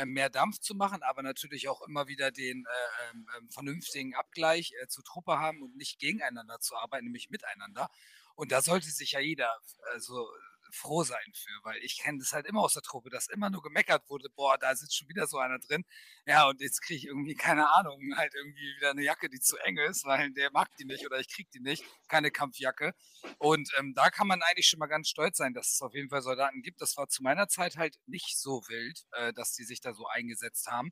mehr Dampf zu machen, aber natürlich auch immer wieder den äh, ähm, ähm, vernünftigen Abgleich äh, zur Truppe haben und nicht gegeneinander zu arbeiten, nämlich miteinander. Und da sollte sich ja jeder also froh sein für, weil ich kenne das halt immer aus der Truppe, dass immer nur gemeckert wurde, boah, da sitzt schon wieder so einer drin. Ja, und jetzt kriege ich irgendwie, keine Ahnung, halt irgendwie wieder eine Jacke, die zu eng ist, weil der mag die nicht oder ich krieg die nicht, keine Kampfjacke. Und ähm, da kann man eigentlich schon mal ganz stolz sein, dass es auf jeden Fall Soldaten gibt. Das war zu meiner Zeit halt nicht so wild, äh, dass die sich da so eingesetzt haben.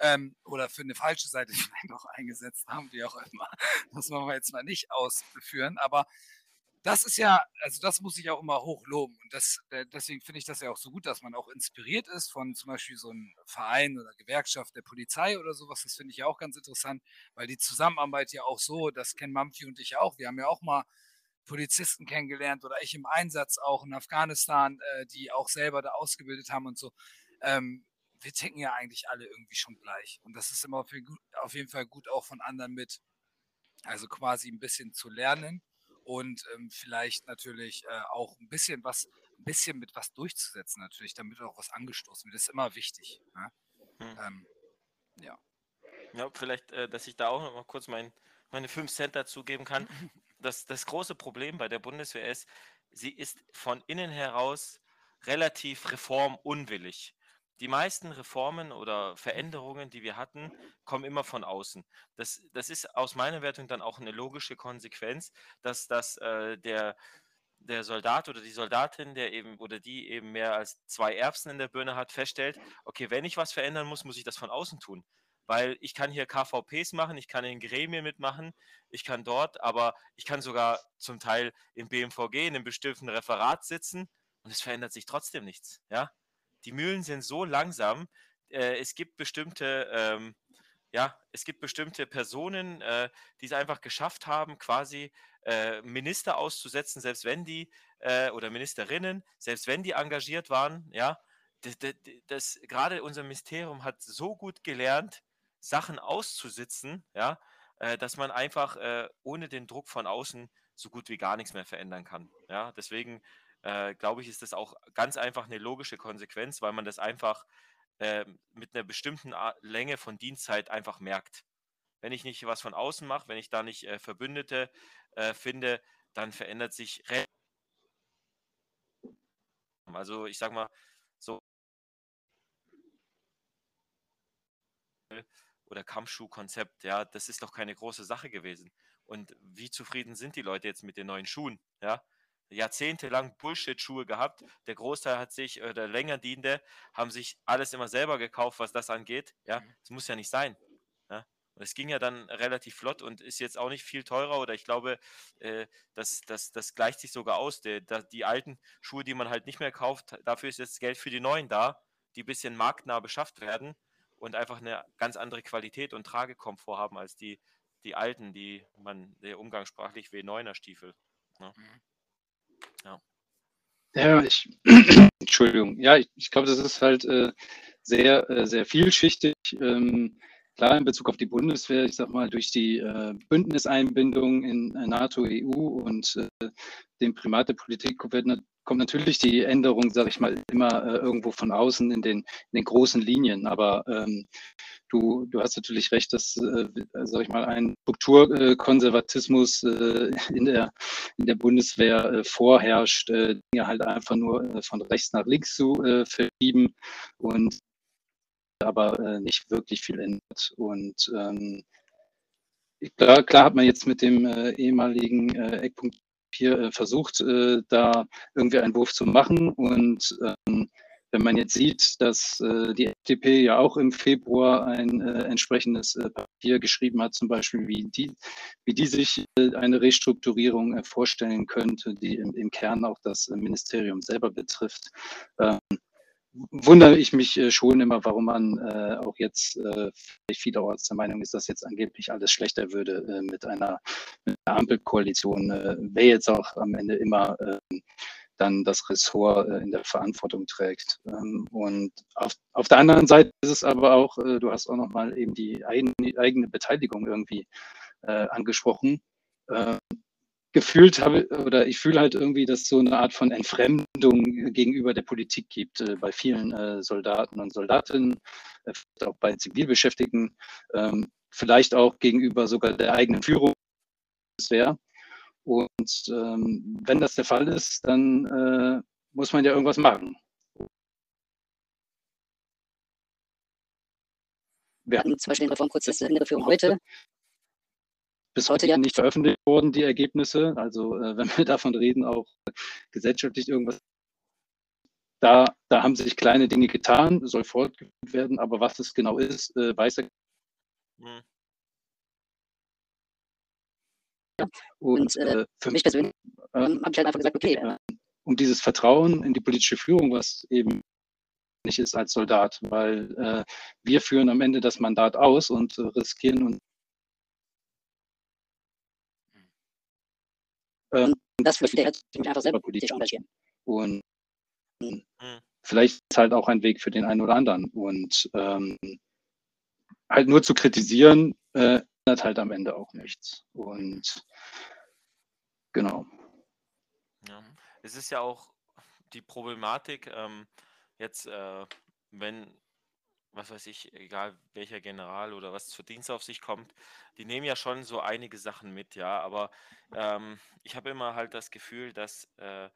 Ähm, oder für eine falsche Seite vielleicht auch eingesetzt haben, wie auch immer. Das wollen wir jetzt mal nicht ausführen. Aber das ist ja, also das muss ich auch immer hoch loben. Und das, äh, deswegen finde ich das ja auch so gut, dass man auch inspiriert ist von zum Beispiel so einem Verein oder Gewerkschaft der Polizei oder sowas. Das finde ich ja auch ganz interessant, weil die Zusammenarbeit ja auch so, das kennen Mamfi und ich auch. Wir haben ja auch mal Polizisten kennengelernt oder ich im Einsatz auch in Afghanistan, äh, die auch selber da ausgebildet haben und so. Ähm, wir ticken ja eigentlich alle irgendwie schon gleich. Und das ist immer auf jeden Fall gut, auch von anderen mit, also quasi ein bisschen zu lernen und ähm, vielleicht natürlich äh, auch ein bisschen was, ein bisschen mit was durchzusetzen, natürlich, damit auch was angestoßen wird. Das ist immer wichtig. Ne? Hm. Ähm, ja. Ja, vielleicht, äh, dass ich da auch noch mal kurz mein, meine 5 Cent dazugeben kann. Das, das große Problem bei der Bundeswehr ist, sie ist von innen heraus relativ reformunwillig. Die meisten Reformen oder Veränderungen, die wir hatten, kommen immer von außen. Das, das ist aus meiner Wertung dann auch eine logische Konsequenz, dass, dass äh, der, der Soldat oder die Soldatin, der eben oder die eben mehr als zwei Erbsen in der Birne hat, feststellt, okay, wenn ich was verändern muss, muss ich das von außen tun weil ich kann hier KVPs machen, ich kann in Gremien mitmachen, ich kann dort, aber ich kann sogar zum Teil im BMVG in einem bestimmten Referat sitzen und es verändert sich trotzdem nichts. Ja, die Mühlen sind so langsam. Äh, es gibt bestimmte, ähm, ja, es gibt bestimmte Personen, äh, die es einfach geschafft haben, quasi äh, Minister auszusetzen, selbst wenn die äh, oder Ministerinnen, selbst wenn die engagiert waren, ja. Das, das, das, gerade unser Ministerium hat so gut gelernt, Sachen auszusitzen, ja, äh, dass man einfach äh, ohne den Druck von außen so gut wie gar nichts mehr verändern kann. Ja, deswegen äh, glaube ich, ist das auch ganz einfach eine logische Konsequenz, weil man das einfach äh, mit einer bestimmten Länge von Dienstzeit einfach merkt. Wenn ich nicht was von außen mache, wenn ich da nicht äh, Verbündete äh, finde, dann verändert sich also ich sag mal so oder Kampfschuhkonzept, ja, das ist doch keine große Sache gewesen. Und wie zufrieden sind die Leute jetzt mit den neuen Schuhen? Ja, jahrzehntelang Bullshit-Schuhe gehabt. Der Großteil hat sich, oder länger dienende, haben sich alles immer selber gekauft, was das angeht. Ja, Mhm. das muss ja nicht sein. Ja? Und es ging ja dann relativ flott und ist jetzt auch nicht viel teurer oder ich glaube, äh, das, das, das gleicht sich sogar aus. Die, die alten Schuhe, die man halt nicht mehr kauft, dafür ist jetzt Geld für die neuen da, die ein bisschen marktnah beschafft werden und einfach eine ganz andere Qualität und Tragekomfort haben als die, die alten, die man umgangssprachlich W9er Stiefel. Ja, ich, Entschuldigung. Ja, ich, ich glaube, das ist halt äh, sehr, äh, sehr vielschichtig. Ähm, klar, in Bezug auf die Bundeswehr, ich sag mal, durch die äh, Bündniseinbindung in äh, NATO, EU und äh, dem Primat der Politik wird, kommt natürlich die Änderung, sage ich mal, immer äh, irgendwo von außen in den, in den großen Linien. Aber ähm, du, du hast natürlich recht, dass, äh, sage ich mal, ein Strukturkonservatismus äh, in, der, in der Bundeswehr äh, vorherrscht, äh, Dinge halt einfach nur äh, von rechts nach links zu verschieben und aber nicht wirklich viel ändert. Und ähm, klar, klar hat man jetzt mit dem äh, ehemaligen äh, Eckpunkt hier äh, versucht, äh, da irgendwie einen Wurf zu machen. Und ähm, wenn man jetzt sieht, dass äh, die FDP ja auch im Februar ein entsprechendes Papier geschrieben hat, zum Beispiel, wie die, wie die sich eine Restrukturierung vorstellen könnte, die im, Kern auch das Ministerium selber betrifft, ähm, wundere ich mich äh, schon immer, warum man äh, auch jetzt äh, vielleicht vielerorts der Meinung ist, dass jetzt angeblich alles schlechter würde äh, mit, einer, mit einer Ampelkoalition. Äh, wer jetzt auch am Ende immer äh, dann das Ressort äh, in der Verantwortung trägt. Ähm, und auf, auf der anderen Seite ist es aber auch, äh, du hast auch nochmal eben die eigene, eigene Beteiligung irgendwie äh, angesprochen. Gefühlt habe oder ich fühle halt irgendwie, dass es so eine Art von Entfremdung gegenüber der Politik gibt äh, bei vielen äh, Soldaten und Soldatinnen, äh, auch bei Zivilbeschäftigten, ähm, vielleicht auch gegenüber sogar der eigenen Führung. Und ähm, wenn das der Fall ist, dann äh, muss man ja irgendwas machen. Wir hatten Zum Beispiel den Reformprozess in der Führung heute. Bis Heute ja. nicht veröffentlicht worden, die Ergebnisse. Also äh, wenn wir davon reden, auch äh, gesellschaftlich irgendwas. Da, da haben sich kleine Dinge getan, soll fortgeführt werden, aber was es genau ist, äh, weiß er. Hm. Und äh, äh, für mich persönlich äh, ähm, habe ich halt einfach gesagt, okay, äh, um dieses Vertrauen in die politische Führung, was eben nicht ist als Soldat, weil äh, wir führen am Ende das Mandat aus und äh, riskieren uns. Ähm, das würde ich mich einfach selber politisch engagieren. und Hm. vielleicht ist halt auch ein Weg für den einen oder anderen. Und ähm, halt nur zu kritisieren, äh, ändert halt am Ende auch nichts. Und genau. Ja. Es ist ja auch die Problematik, ähm, jetzt, äh, wenn, was weiß ich, egal welcher General oder was zur Dienstaufsicht kommt, die nehmen ja schon so einige Sachen mit, ja, aber ähm, ich habe immer halt das Gefühl, dass, äh,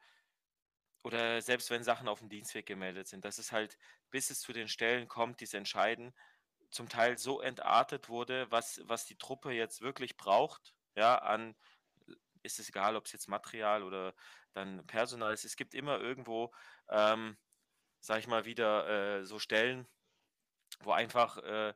oder selbst wenn Sachen auf dem Dienstweg gemeldet sind, dass es halt, bis es zu den Stellen kommt, die es entscheiden, zum Teil so entartet wurde, was, was die Truppe jetzt wirklich braucht, ja, an, ist es egal, ob es jetzt Material oder dann Personal ist. Es gibt immer irgendwo, ähm, sag ich mal, wieder äh, so Stellen, wo einfach, äh,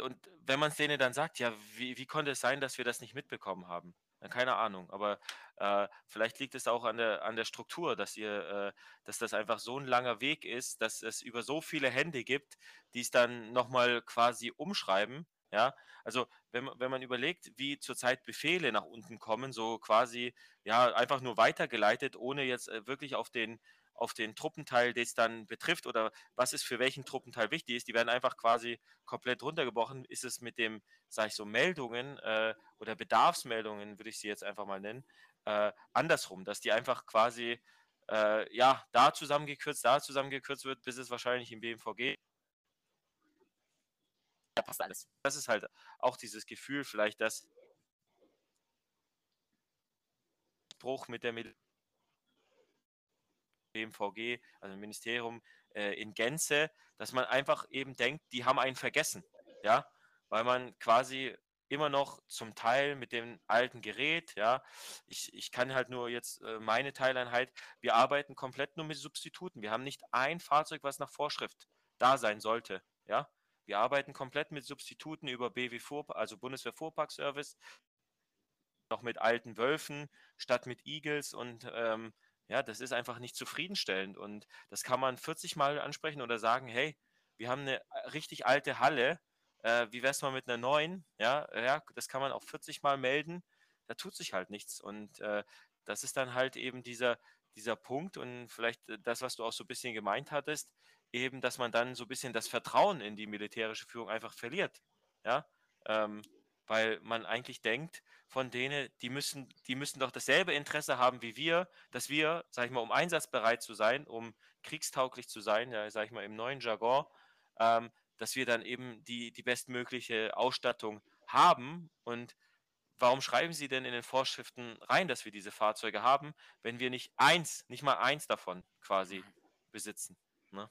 und wenn man es denen dann sagt, ja, wie, wie konnte es sein, dass wir das nicht mitbekommen haben? Keine Ahnung, aber äh, vielleicht liegt es auch an der, an der Struktur, dass ihr, äh, dass das einfach so ein langer Weg ist, dass es über so viele Hände gibt, die es dann nochmal quasi umschreiben. Ja, also wenn, man- wenn man überlegt, wie zurzeit Befehle nach unten kommen, so quasi ja einfach nur weitergeleitet, ohne jetzt äh, wirklich auf den auf den Truppenteil, den es dann betrifft oder was ist für welchen Truppenteil wichtig ist, die werden einfach quasi komplett runtergebrochen. Ist es mit dem, sage ich so, Meldungen äh, oder Bedarfsmeldungen, würde ich sie jetzt einfach mal nennen, äh, andersrum, dass die einfach quasi äh, ja da zusammengekürzt, da zusammengekürzt wird, bis es wahrscheinlich im BMVG da passt alles. Das ist halt auch dieses Gefühl, vielleicht, dass Bruch mit der Mil BMVG, also dem Ministerium äh, in Gänze, dass man einfach eben denkt, die haben einen vergessen, ja, weil man quasi immer noch zum Teil mit dem alten Gerät, ja. Ich, ich kann halt nur jetzt äh, meine Teileinheit, wir arbeiten komplett nur mit Substituten. Wir haben nicht ein Fahrzeug, was nach Vorschrift da sein sollte, ja. Wir arbeiten komplett mit Substituten über BW Fuhr, also Bundeswehr Fuhrparkservice, noch mit alten Wölfen statt mit Eagles und ähm, ja, das ist einfach nicht zufriedenstellend und das kann man 40 Mal ansprechen oder sagen, hey, wir haben eine äh, richtig alte Halle, äh, wie wäre es mal mit einer neuen? Ja, ja, das kann man auch 40 Mal melden. Da tut sich halt nichts. Und äh, das ist dann halt eben dieser, dieser Punkt und vielleicht äh, das, was du auch so ein bisschen gemeint hattest, eben, dass man dann so ein bisschen das Vertrauen in die militärische Führung einfach verliert. Ja, ähm, weil man eigentlich denkt, von denen, die müssen, die müssen doch dasselbe Interesse haben wie wir, dass wir, sag ich mal, um einsatzbereit zu sein, um kriegstauglich zu sein, ja, sag ich mal, im neuen Jargon, ähm, dass wir dann eben die, die bestmögliche Ausstattung haben. Und warum schreiben Sie denn in den Vorschriften rein, dass wir diese Fahrzeuge haben, wenn wir nicht eins, nicht mal eins davon quasi besitzen? Ne?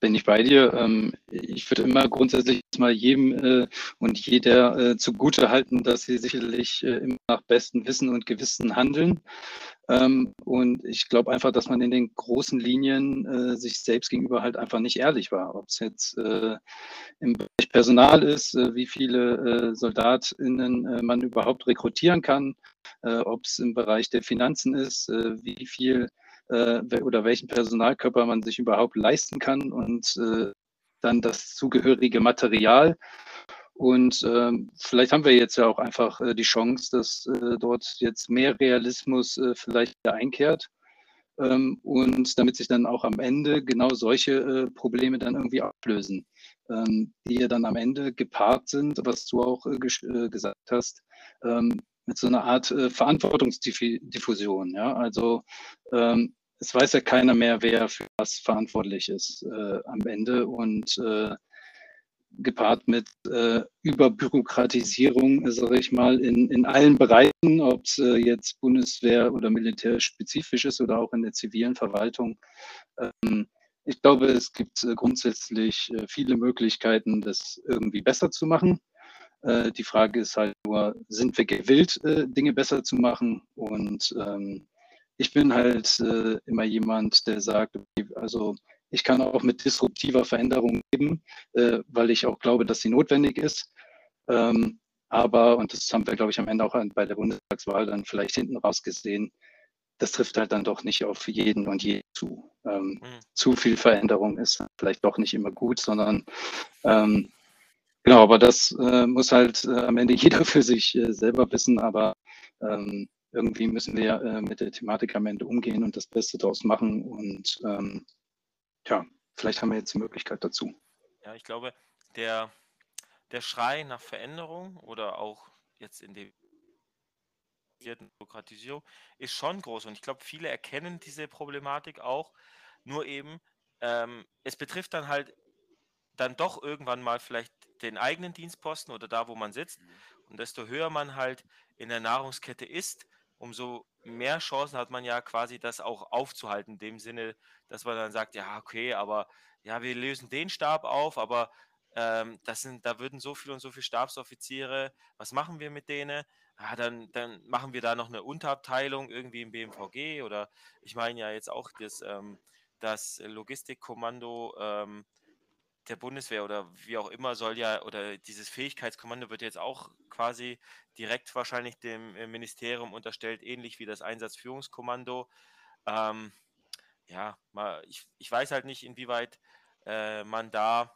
Bin ich bei dir. Ähm, ich würde immer grundsätzlich mal jedem äh, und jeder äh, zugute halten, dass sie sicherlich äh, immer nach bestem Wissen und Gewissen handeln. Ähm, und ich glaube einfach, dass man in den großen Linien sich selbst gegenüber halt einfach nicht ehrlich war. Ob es jetzt im Bereich Personal ist, wie viele SoldatInnen man überhaupt rekrutieren kann, ob es im Bereich der Finanzen ist, wie viel äh, oder welchen Personalkörper man sich überhaupt leisten kann und äh, dann das zugehörige Material. Und äh, vielleicht haben wir jetzt ja auch einfach äh, die Chance, dass äh, dort jetzt mehr Realismus äh, vielleicht einkehrt. Ähm, und damit sich dann auch am Ende genau solche Probleme dann irgendwie ablösen, ähm, die ja dann am Ende gepaart sind, was du auch gesagt hast, ähm, mit so einer Art äh, Verantwortungsdiffusion. Ja? Also ähm, es weiß ja keiner mehr, wer für was verantwortlich ist äh, am Ende und äh, gepaart mit äh, Überbürokratisierung, sage ich mal, in, in allen Bereichen, ob es äh, jetzt Bundeswehr oder militärspezifisch ist oder auch in der zivilen Verwaltung. Ähm, ich glaube, es gibt äh, grundsätzlich äh, viele Möglichkeiten, das irgendwie besser zu machen. Äh, die Frage ist halt nur, sind wir gewillt, äh, Dinge besser zu machen? Und ähm, ich bin halt äh, immer jemand, der sagt, also ich kann auch mit disruptiver Veränderung leben, äh, weil ich auch glaube, dass sie notwendig ist. Ähm, aber, und das haben wir, glaube ich, am Ende auch bei der Bundestagswahl dann vielleicht hinten raus gesehen, das trifft halt dann doch nicht auf jeden und jeden zu. Ähm, mhm. Zu viel Veränderung ist vielleicht doch nicht immer gut, sondern ähm, genau, aber das äh, muss halt äh, am Ende jeder für sich äh, selber wissen. Aber ähm, irgendwie müssen wir äh, mit der Thematik am Ende umgehen und das Beste daraus machen. Und ähm, ja, vielleicht haben wir jetzt die Möglichkeit dazu. Ja, ich glaube, der, der Schrei nach Veränderung oder auch jetzt in der Bürokratisierung ist schon groß. Und ich glaube, viele erkennen diese Problematik auch. Nur eben, ähm, es betrifft dann halt dann doch irgendwann mal vielleicht den eigenen Dienstposten oder da, wo man sitzt. Mhm. Und desto höher man halt in der Nahrungskette ist, umso mehr Chancen hat man ja quasi das auch aufzuhalten, in dem Sinne, dass man dann sagt, ja, okay, aber ja, wir lösen den Stab auf, aber ähm, das sind, da würden so viele und so viele Stabsoffiziere, was machen wir mit denen? Ja, dann, dann machen wir da noch eine Unterabteilung irgendwie im BMVG oder ich meine ja jetzt auch das, ähm, das Logistikkommando ähm, der Bundeswehr oder wie auch immer soll ja, oder dieses Fähigkeitskommando wird jetzt auch quasi direkt wahrscheinlich dem äh, Ministerium unterstellt, ähnlich wie das Einsatzführungskommando. Ähm, ja, mal, ich, ich weiß halt nicht, inwieweit äh, man da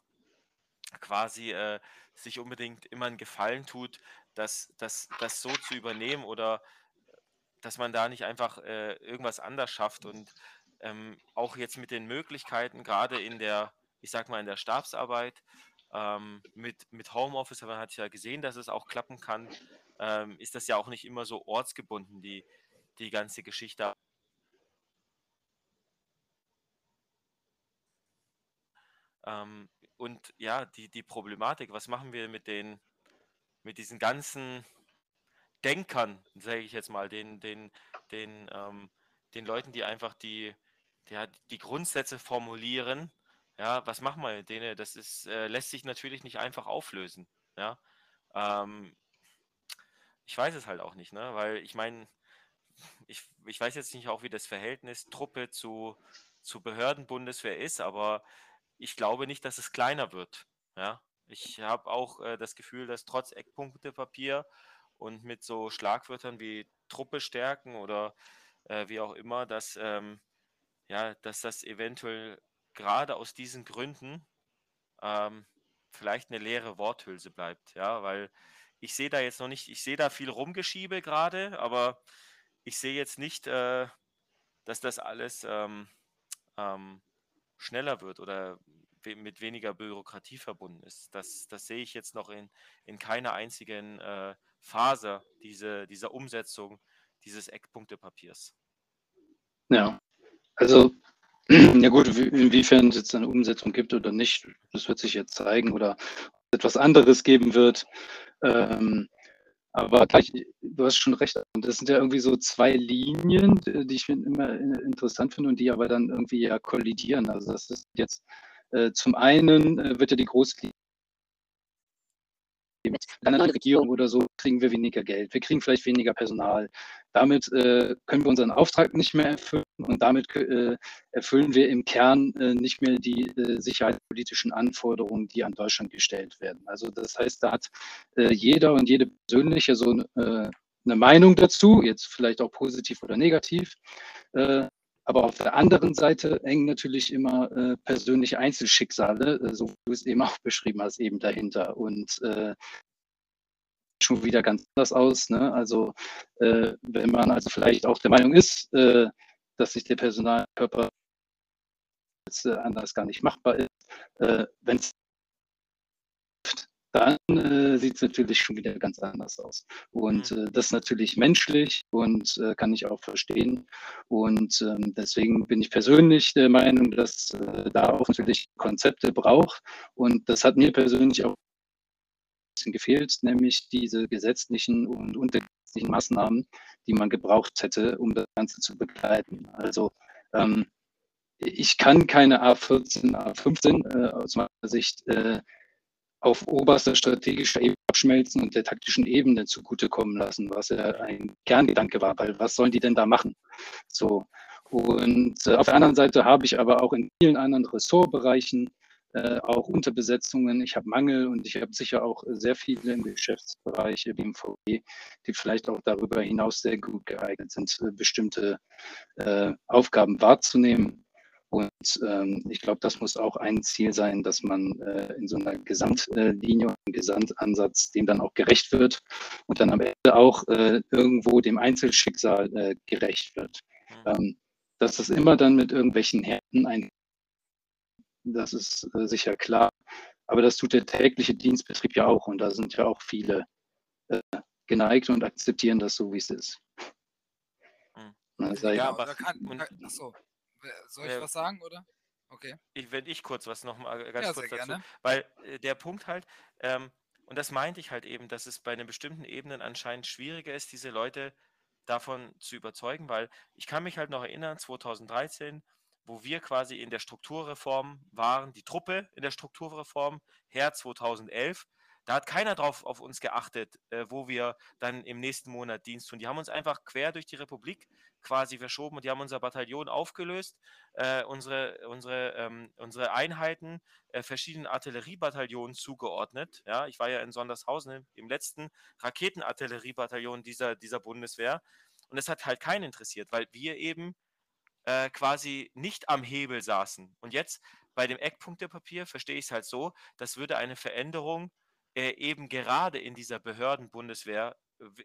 quasi äh, sich unbedingt immer einen Gefallen tut, das, das, das so zu übernehmen oder dass man da nicht einfach äh, irgendwas anders schafft und ähm, auch jetzt mit den Möglichkeiten, gerade in der ich sag mal, in der Stabsarbeit ähm, mit, mit Homeoffice, man hat ja gesehen, dass es auch klappen kann, ähm, ist das ja auch nicht immer so ortsgebunden, die, die ganze Geschichte. Ähm, und ja, die, die Problematik, was machen wir mit den, mit diesen ganzen Denkern, sage ich jetzt mal, den, den, den, ähm, den Leuten, die einfach die, die, die Grundsätze formulieren ja, was machen wir mit denen? Das ist, äh, lässt sich natürlich nicht einfach auflösen. Ja. Ähm, ich weiß es halt auch nicht, ne? Weil ich meine, ich, ich weiß jetzt nicht auch, wie das Verhältnis Truppe zu, zu Behördenbundeswehr ist, aber ich glaube nicht, dass es kleiner wird. Ja? Ich habe auch äh, das Gefühl, dass trotz Eckpunktepapier und mit so Schlagwörtern wie Truppe stärken oder äh, wie auch immer, dass, ähm, ja, dass das eventuell gerade aus diesen Gründen ähm, vielleicht eine leere Worthülse bleibt. Ja, weil ich sehe da jetzt noch nicht, ich sehe da viel Rumgeschiebe gerade, aber ich sehe jetzt nicht, äh, dass das alles ähm, ähm, schneller wird oder mit weniger Bürokratie verbunden ist. Das, das sehe ich jetzt noch in, in keiner einzigen äh, Phase diese, dieser Umsetzung dieses Eckpunktepapiers. Ja, also ja gut, inwiefern es jetzt eine Umsetzung gibt oder nicht, das wird sich jetzt zeigen oder etwas anderes geben wird. Ähm, aber gleich, du hast schon recht. Das sind ja irgendwie so zwei Linien, die ich immer interessant finde und die aber dann irgendwie ja kollidieren. Also das ist jetzt äh, zum einen äh, wird ja die Großlinie mit einer neuen Regierung oder so kriegen wir weniger Geld, wir kriegen vielleicht weniger Personal. Damit äh, können wir unseren Auftrag nicht mehr erfüllen und damit äh, erfüllen wir im Kern äh, nicht mehr die äh, sicherheitspolitischen Anforderungen, die an Deutschland gestellt werden. Also das heißt, da hat äh, jeder und jede persönliche so äh, eine Meinung dazu, jetzt vielleicht auch positiv oder negativ. Aber auf der anderen Seite hängen natürlich immer äh, persönliche Einzelschicksale, äh, so wie du es eben auch beschrieben hast, eben dahinter. Und äh, schon wieder ganz anders aus. Ne? Also äh, wenn man also vielleicht auch der Meinung ist, äh, dass sich der Personalkörper äh, anders gar nicht machbar ist, wenn es dann äh, sieht es natürlich schon wieder ganz anders aus. Und mhm. äh, das ist natürlich menschlich und äh, kann ich auch verstehen. Und ähm, deswegen bin ich persönlich der Meinung, dass äh, da auch natürlich Konzepte braucht. Und das hat mir persönlich auch ein bisschen gefehlt, nämlich diese gesetzlichen und untergesetzlichen Maßnahmen, die man gebraucht hätte, um das Ganze zu begleiten. Also ähm, ich kann keine A14, A15 äh, aus meiner Sicht äh, auf oberster strategischer Ebene abschmelzen und der taktischen Ebene zugutekommen lassen, was ja ein Kerngedanke war, weil was sollen die denn da machen? So. Und äh, auf der anderen Seite habe ich aber auch in vielen anderen Ressortbereichen äh, auch Unterbesetzungen. Ich habe Mangel und ich habe sicher auch sehr viele im Geschäftsbereich wie im VW, die vielleicht auch darüber hinaus sehr gut geeignet sind, bestimmte äh, Aufgaben wahrzunehmen. Und ähm, ich glaube, das muss auch ein Ziel sein, dass man äh, in so einer Gesamtlinie und Gesamtansatz dem dann auch gerecht wird und dann am Ende auch äh, irgendwo dem Einzelschicksal äh, gerecht wird. Mhm. Ähm, dass das immer dann mit irgendwelchen Härten ein, das ist äh, sicher klar. Aber das tut der tägliche Dienstbetrieb ja auch und da sind ja auch viele äh, geneigt und akzeptieren das so, wie es ist. Mhm. ja, aber da kann, und, achso, soll ich äh, was sagen, oder? Okay. Ich, wenn ich kurz was noch mal äh, ganz ja, kurz dazu. Gerne. Weil äh, der Punkt halt, ähm, und das meinte ich halt eben, dass es bei den bestimmten Ebenen anscheinend schwieriger ist, diese Leute davon zu überzeugen, weil ich kann mich halt noch erinnern, 2013, wo wir quasi in der Strukturreform waren, die Truppe in der Strukturreform, Her 2011, da hat keiner drauf auf uns geachtet, äh, wo wir dann im nächsten Monat Dienst tun. Die haben uns einfach quer durch die Republik quasi verschoben und die haben unser Bataillon aufgelöst, äh, unsere, unsere, ähm, unsere Einheiten äh, verschiedenen Artilleriebataillonen zugeordnet. Ja, ich war ja in Sondershausen im letzten Raketenartilleriebataillon dieser, dieser Bundeswehr und es hat halt keinen interessiert, weil wir eben äh, quasi nicht am Hebel saßen. Und jetzt bei dem Eckpunktepapier verstehe ich es halt so, das würde eine Veränderung äh, eben gerade in dieser Behördenbundeswehr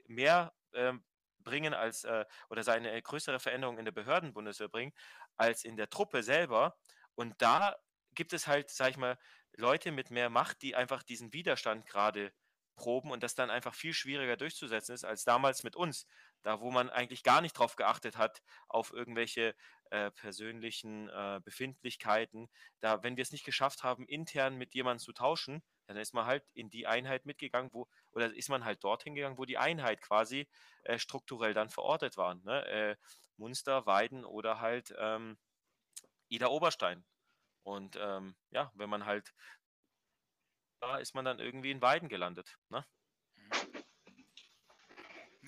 mehr ähm, bringen als äh, oder seine größere Veränderung in der Behördenbundeswehr bringen als in der Truppe selber. Und da gibt es halt, sag ich mal, Leute mit mehr Macht, die einfach diesen Widerstand gerade proben und das dann einfach viel schwieriger durchzusetzen ist als damals mit uns, da wo man eigentlich gar nicht drauf geachtet hat auf irgendwelche äh, persönlichen äh, Befindlichkeiten. Da, wenn wir es nicht geschafft haben, intern mit jemandem zu tauschen, dann ist man halt in die Einheit mitgegangen, wo, oder ist man halt dorthin gegangen, wo die Einheit quasi äh, strukturell dann verortet war. Ne? Äh, Munster, Weiden oder halt ähm, Ida Oberstein. Und ähm, ja, wenn man halt, da ist man dann irgendwie in Weiden gelandet. Ne?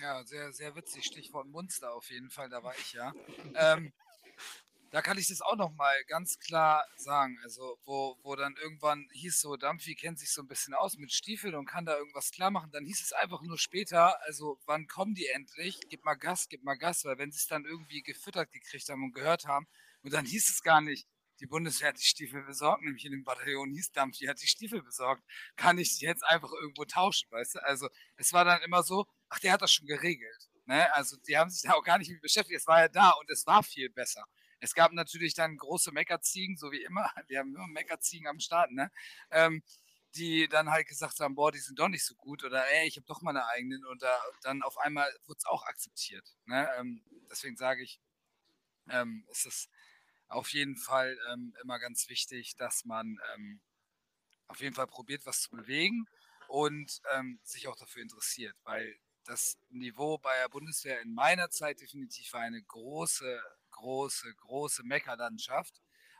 Ja, sehr, sehr witzig. Stichwort Munster auf jeden Fall, da war ich ja. Ähm, da kann ich das auch noch mal ganz klar sagen. Also, wo, wo dann irgendwann hieß so, Dampfi kennt sich so ein bisschen aus mit Stiefeln und kann da irgendwas klar machen. Dann hieß es einfach nur später, also wann kommen die endlich? Gib mal Gas, gib mal Gas, weil wenn sie es dann irgendwie gefüttert gekriegt haben und gehört haben, und dann hieß es gar nicht, die Bundeswehr hat die Stiefel besorgt, nämlich in dem Bataillon hieß Dampfi hat die Stiefel besorgt. Kann ich die jetzt einfach irgendwo tauschen, weißt du? Also, es war dann immer so, ach, der hat das schon geregelt. Ne? Also, die haben sich da auch gar nicht mit beschäftigt. Es war ja da und es war viel besser. Es gab natürlich dann große Meckerziegen, so wie immer. Wir haben immer Meckerziegen am Start, ne? Ähm, die dann halt gesagt haben, boah, die sind doch nicht so gut oder ey, ich habe doch meine eigenen und da, dann auf einmal wurde es auch akzeptiert. Ne? Ähm, deswegen sage ich, ähm, ist es auf jeden Fall ähm, immer ganz wichtig, dass man ähm, auf jeden Fall probiert, was zu bewegen und ähm, sich auch dafür interessiert, weil das Niveau bei der Bundeswehr in meiner Zeit definitiv war eine große große, große Meckerlandschaft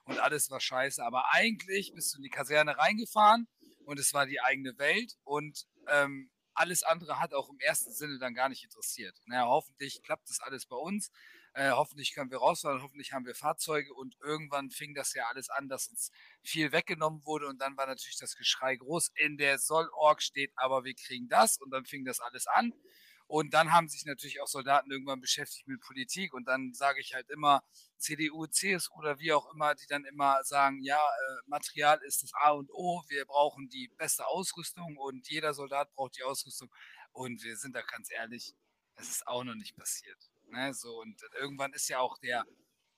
und alles war scheiße. Aber eigentlich bist du in die Kaserne reingefahren und es war die eigene Welt und ähm, alles andere hat auch im ersten Sinne dann gar nicht interessiert. Naja, hoffentlich klappt das alles bei uns. Äh, hoffentlich können wir rausfahren, hoffentlich haben wir Fahrzeuge und irgendwann fing das ja alles an, dass uns viel weggenommen wurde und dann war natürlich das Geschrei groß. In der Soll-Org steht, aber wir kriegen das und dann fing das alles an und dann haben sich natürlich auch Soldaten irgendwann beschäftigt mit Politik. Und dann sage ich halt immer CDU, CSU oder wie auch immer, die dann immer sagen, ja, äh, Material ist das A und O. Wir brauchen die beste Ausrüstung und jeder Soldat braucht die Ausrüstung. Und wir sind da ganz ehrlich, es ist auch noch nicht passiert. Ne? So, und irgendwann ist ja auch der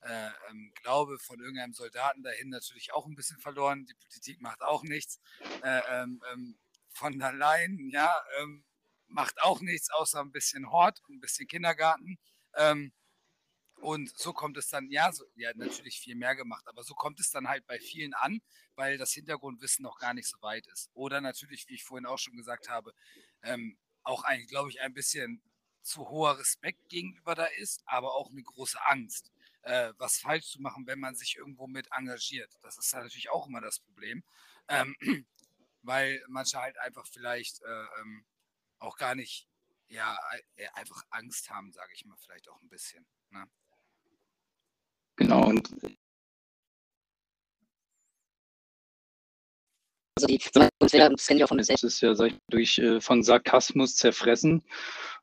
äh, ähm, Glaube von irgendeinem Soldaten dahin natürlich auch ein bisschen verloren. Die Politik macht auch nichts. Äh, ähm, ähm, von allein, ja, ähm, macht auch nichts außer ein bisschen Hort und ein bisschen Kindergarten. Ähm, und so kommt es dann, ja, so, ja, natürlich viel mehr gemacht, aber so kommt es dann halt bei vielen an, weil das Hintergrundwissen noch gar nicht so weit ist. Oder natürlich, wie ich vorhin auch schon gesagt habe, ähm, auch glaube ich, ein bisschen zu hoher Respekt gegenüber da ist, aber auch eine große Angst, äh, was falsch zu machen, wenn man sich irgendwo mit engagiert. Das ist natürlich auch immer das Problem, ähm, weil manche halt einfach vielleicht äh, ähm, auch gar nicht, ja, äh, einfach Angst haben, sage ich mal, vielleicht auch ein bisschen. Ne? Genau, und Also die Bundeswehr, das kennen wir auch von es ist ja ich, durch äh, von Sarkasmus zerfressen.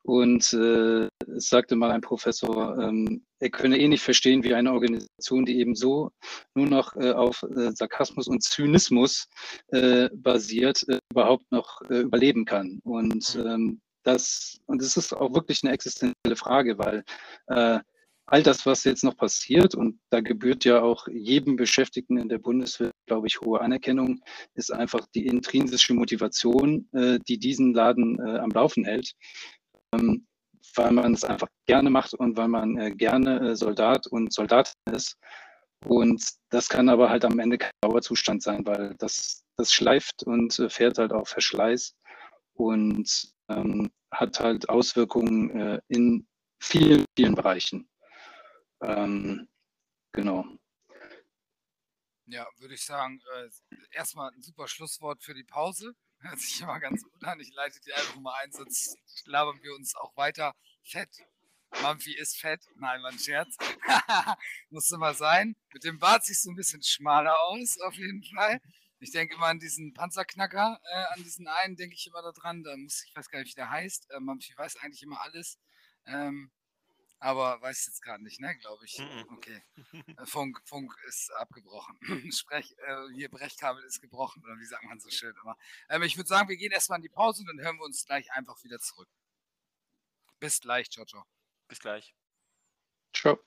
Und äh, es sagte mal ein Professor, ähm, er könne eh nicht verstehen, wie eine Organisation, die eben so nur noch äh, auf äh, Sarkasmus und Zynismus äh, basiert, äh, überhaupt noch äh, überleben kann. Und Mhm. ähm, das und es ist auch wirklich eine existenzielle Frage, weil all das, was jetzt noch passiert, und da gebührt ja auch jedem Beschäftigten in der Bundeswehr, glaube ich, hohe Anerkennung, ist einfach die intrinsische Motivation, äh, die diesen Laden äh, am Laufen hält, ähm, weil man es einfach gerne macht und weil man äh, gerne äh, Soldat und Soldatin ist. Und das kann aber halt am Ende kein Dauerzustand sein, weil das, das schleift und äh, fährt halt auf Verschleiß und ähm, hat halt Auswirkungen äh, in vielen, vielen Bereichen. Ähm, genau. Ja, würde ich sagen, äh, erstmal ein super Schlusswort für die Pause. Hört sich immer ganz gut an. Ich leite die einfach mal ein, sonst labern wir uns auch weiter. Fett. Mampfi ist fett. Nein, war ein Scherz. Musste mal sein. Mit dem Bart siehst du ein bisschen schmaler aus, auf jeden Fall. Ich denke immer an diesen Panzerknacker, äh, an diesen einen denke ich immer daran. Da muss ich weiß gar nicht, wie der heißt. Äh, Mampfi weiß eigentlich immer alles. Ähm, aber weiß jetzt gerade nicht, ne, glaube ich. Mhm. Okay. Äh, Funk, Funk ist abgebrochen. Sprech, äh, hier Brechkabel ist gebrochen, oder wie sagt man so schön immer. Ähm, ich würde sagen, wir gehen erstmal in die Pause und dann hören wir uns gleich einfach wieder zurück. Bis gleich, ciao, ciao. Bis gleich. Ciao.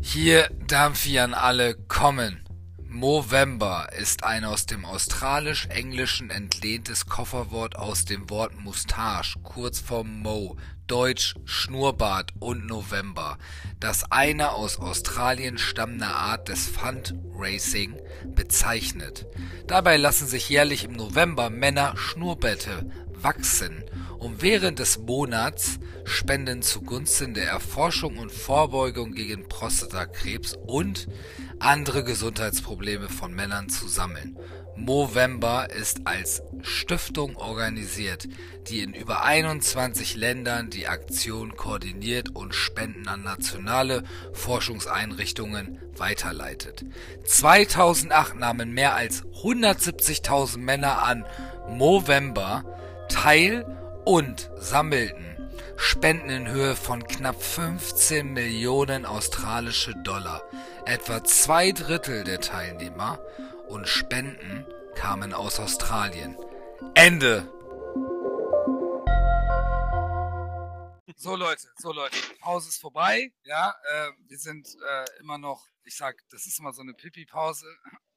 Hier darf ich an alle kommen. Movember ist ein aus dem Australisch-Englischen entlehntes Kofferwort aus dem Wort Moustache, kurz vom Mo, Deutsch Schnurrbart und November, das eine aus Australien stammende Art des Fundraising bezeichnet. Dabei lassen sich jährlich im November Männer Schnurrbärte wachsen um während des Monats Spenden zugunsten der Erforschung und Vorbeugung gegen Prostatakrebs und andere Gesundheitsprobleme von Männern zu sammeln. Movember ist als Stiftung organisiert, die in über 21 Ländern die Aktion koordiniert und Spenden an nationale Forschungseinrichtungen weiterleitet. 2008 nahmen mehr als 170.000 Männer an Movember teil und sammelten Spenden in Höhe von knapp 15 Millionen australische Dollar. Etwa zwei Drittel der Teilnehmer und Spenden kamen aus Australien. Ende. So Leute, so Leute, Pause ist vorbei. Ja, äh, wir sind äh, immer noch, ich sag, das ist immer so eine Pipi-Pause,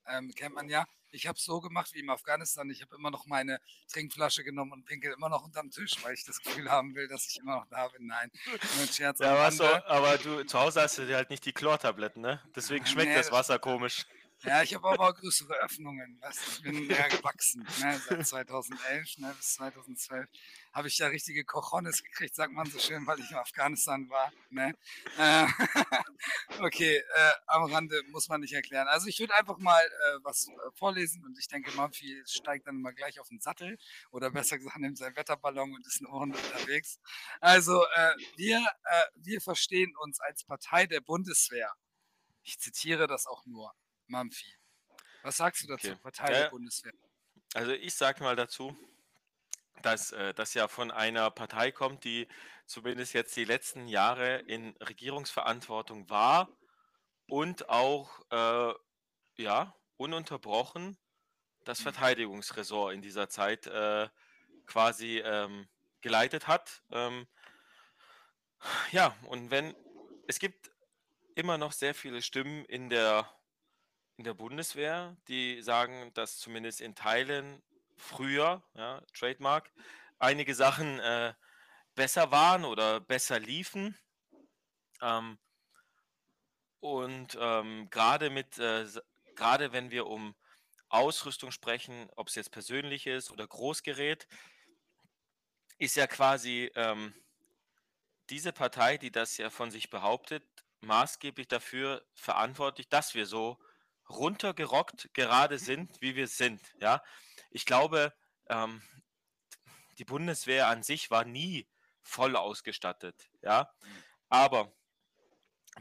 ähm, kennt man ja. Ich habe es so gemacht wie im Afghanistan. Ich habe immer noch meine Trinkflasche genommen und pinkel immer noch unterm Tisch, weil ich das Gefühl haben will, dass ich immer noch da bin. Nein, nur ein Scherz. Ja, was so, aber du zu Hause hast du dir halt nicht die Chlortabletten, ne? Deswegen schmeckt Nee, das Wasser komisch. Ja, ich habe aber auch größere Öffnungen. Weißt, ich bin eher gewachsen. Ne? Seit 2011 ne, bis 2012 habe ich da richtige Cojones gekriegt, sagt man so schön, weil ich in Afghanistan war. Ne? Äh, okay, äh, am Rande muss man nicht erklären. Also ich würde einfach mal äh, was äh, vorlesen und ich denke, Murphy steigt dann mal gleich auf den Sattel oder besser gesagt nimmt seinen Wetterballon und ist eine Runde unterwegs. Also äh, wir, äh, wir verstehen uns als Partei der Bundeswehr. Ich zitiere das auch nur. Mampfi. Was sagst du dazu, Okay. Partei Ja, der Bundeswehr? Also ich sag mal dazu, dass äh, das ja von einer Partei kommt, die zumindest jetzt die letzten Jahre in Regierungsverantwortung war und auch äh, ja ununterbrochen das Mhm. Verteidigungsressort in dieser Zeit äh, quasi ähm, geleitet hat. Ähm, ja, und wenn es gibt immer noch sehr viele Stimmen in der in der Bundeswehr, die sagen, dass zumindest in Teilen früher, ja, Trademark, einige Sachen äh, besser waren oder besser liefen. Ähm, und ähm, gerade mit, äh, gerade wenn wir um Ausrüstung sprechen, ob es jetzt persönlich ist oder Großgerät, ist ja quasi ähm, diese Partei, die das ja von sich behauptet, maßgeblich dafür verantwortlich, dass wir so runtergerockt gerade sind, wie wir sind. Ja, ich glaube, ähm, die Bundeswehr an sich war nie voll ausgestattet. Ja, aber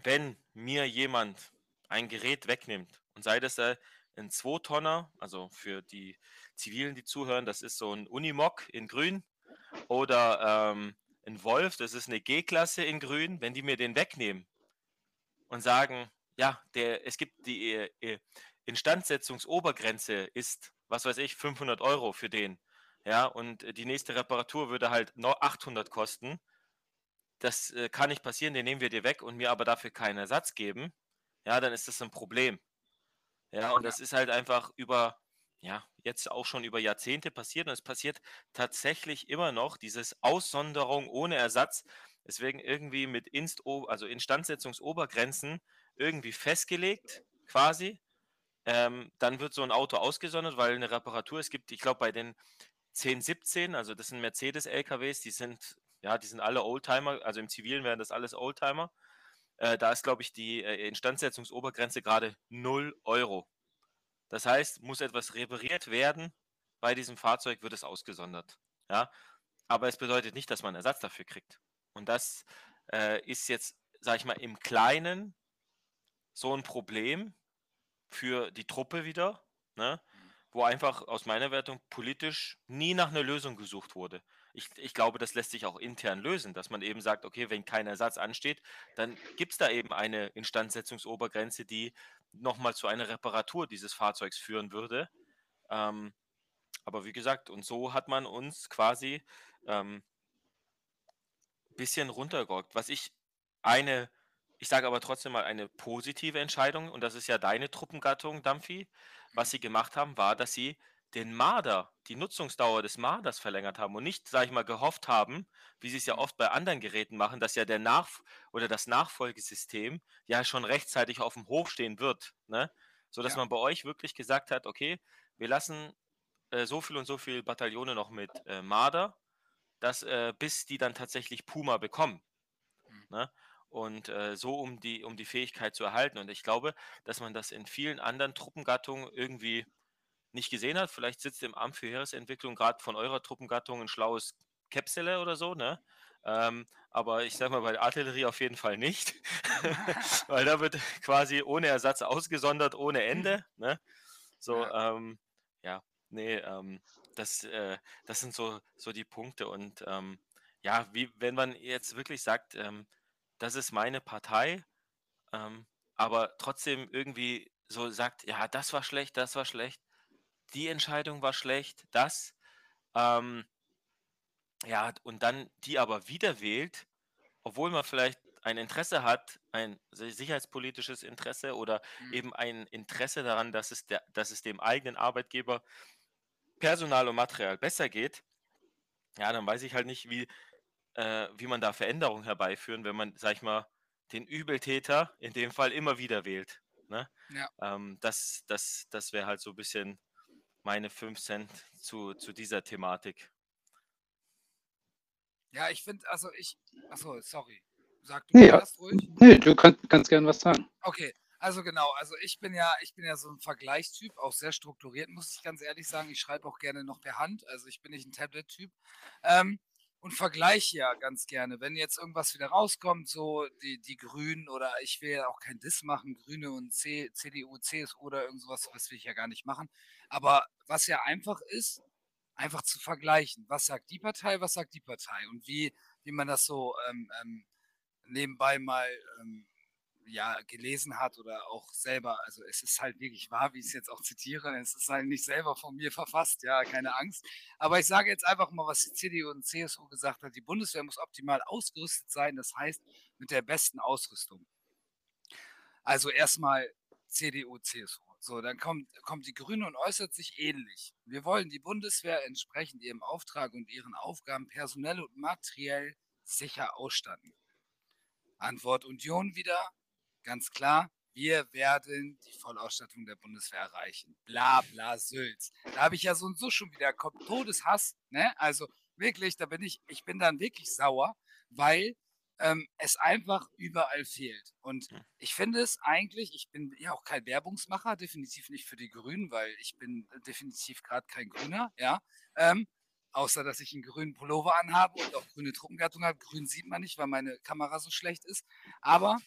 wenn mir jemand ein Gerät wegnimmt und sei das äh, ein Zwei-Tonner, also für die Zivilen, die zuhören, das ist so ein Unimog in Grün oder ähm, ein Wolf, das ist eine G-Klasse in Grün, wenn die mir den wegnehmen und sagen, ja, der, es gibt die äh, äh, Instandsetzungsobergrenze ist, was weiß ich, 500 Euro für den, ja, und äh, die nächste Reparatur würde halt noch 800 kosten. Das äh, kann nicht passieren, den nehmen wir dir weg und mir aber dafür keinen Ersatz geben, ja, dann ist das ein Problem. Ja, und das ist halt einfach über, ja, jetzt auch schon über Jahrzehnte passiert und es passiert tatsächlich immer noch, dieses Aussonderung ohne Ersatz, deswegen irgendwie mit Inst also Instandsetzungsobergrenzen irgendwie festgelegt, quasi. Ähm, dann wird so ein Auto ausgesondert, weil eine Reparatur, es gibt, ich glaube, bei den 1017, also das sind Mercedes-LKWs, die sind, ja, die sind alle Oldtimer, also im Zivilen wären das alles Oldtimer. Äh, da ist, glaube ich, die äh, Instandsetzungsobergrenze gerade 0 Euro. Das heißt, muss etwas repariert werden, bei diesem Fahrzeug wird es ausgesondert. Ja? Aber es bedeutet nicht, dass man Ersatz dafür kriegt. Und das äh, ist jetzt, sage ich mal, im Kleinen so ein Problem für die Truppe wieder, ne? wo einfach aus meiner Wertung politisch nie nach einer Lösung gesucht wurde. Ich, ich glaube, das lässt sich auch intern lösen, dass man eben sagt, okay, wenn kein Ersatz ansteht, dann gibt es da eben eine Instandsetzungsobergrenze, die nochmal zu einer Reparatur dieses Fahrzeugs führen würde. Ähm, aber wie gesagt, und so hat man uns quasi ähm, bisschen runtergerockt. Was ich eine, ich sage aber trotzdem mal eine positive Entscheidung, und das ist ja deine Truppengattung, Dampfi, was sie gemacht haben, war, dass sie den Marder, die Nutzungsdauer des Marders verlängert haben und nicht, sage ich mal, gehofft haben, wie sie es ja oft bei anderen Geräten machen, dass ja der Nach oder das Nachfolgesystem ja schon rechtzeitig auf dem Hof stehen wird, ne? So dass Ja. man bei euch wirklich gesagt hat, okay, wir lassen äh, so viel und so viel Bataillone noch mit äh, Marder dass äh, bis die dann tatsächlich Puma bekommen. Mhm. Ne? Und äh, so um die, um die Fähigkeit zu erhalten. Und ich glaube, dass man das in vielen anderen Truppengattungen irgendwie nicht gesehen hat. Vielleicht sitzt im Amt für Heeresentwicklung gerade von eurer Truppengattung ein schlaues Käpsele oder so, ne? Ähm, aber ich sag mal, bei der Artillerie auf jeden Fall nicht. Weil da wird quasi ohne Ersatz ausgesondert, ohne Ende. Ne? So, ähm, ja, nee, ähm, das, äh, das sind so, so die Punkte. Und ähm, ja, wie wenn man jetzt wirklich sagt, ähm, das ist meine Partei, ähm, aber trotzdem irgendwie so sagt, ja, das war schlecht, das war schlecht, die Entscheidung war schlecht, das, ähm, ja, und dann die aber wieder wählt, obwohl man vielleicht ein Interesse hat, ein si- sicherheitspolitisches Interesse oder Mhm. eben ein Interesse daran, dass es, der, dass es dem eigenen Arbeitgeber Personal und Material besser geht, ja, dann weiß ich halt nicht, wie, äh, wie man da Veränderungen herbeiführen, wenn man, sag ich mal, den Übeltäter in dem Fall immer wieder wählt. Ne? Ja. Ähm, das das, das wäre halt so ein bisschen meine 5 Cent zu, zu dieser Thematik. Ja, ich finde, also ich. Achso, sorry. Sag du Ja. erst ruhig. Nee, du kann, kannst gern was sagen. Okay, also genau, also ich bin ja, ich bin ja so ein Vergleichstyp, auch sehr strukturiert, muss ich ganz ehrlich sagen. Ich schreibe auch gerne noch per Hand, also ich bin nicht ein Tablet-Typ. Ähm, und vergleiche ja ganz gerne, wenn jetzt irgendwas wieder rauskommt, so die, die Grünen oder ich will ja auch kein Diss machen, Grüne und C, CDU, CSU oder irgend sowas, das will ich ja gar nicht machen. Aber was ja einfach ist, einfach zu vergleichen. Was sagt die Partei, was sagt die Partei? Und wie, wie man das so ähm, ähm, nebenbei mal ähm, ja, gelesen hat oder auch selber, also es ist halt wirklich wahr, wie ich es jetzt auch zitiere, es ist halt nicht selber von mir verfasst, ja, keine Angst. Aber ich sage jetzt einfach mal, was die CDU und CSU gesagt hat, die Bundeswehr muss optimal ausgerüstet sein, das heißt mit der besten Ausrüstung. Also erstmal CDU, CSU. So, dann kommt, kommt die Grüne und äußert sich ähnlich. Wir wollen die Bundeswehr entsprechend ihrem Auftrag und ihren Aufgaben personell und materiell sicher ausstatten. Antwort Union wieder, ganz klar, wir werden die Vollausstattung der Bundeswehr erreichen. Bla bla Sülz. Da habe ich ja so und so schon wieder kommt Todeshass, ne? Also wirklich, da bin ich, ich bin dann wirklich sauer, weil ähm, es einfach überall fehlt. Und ich finde es eigentlich, ich bin ja auch kein Werbungsmacher, definitiv nicht für die Grünen, weil ich bin definitiv gerade kein Grüner, ja. Ähm, außer dass ich einen grünen Pullover anhabe und auch grüne Truppengattung habe. Grün sieht man nicht, weil meine Kamera so schlecht ist. Aber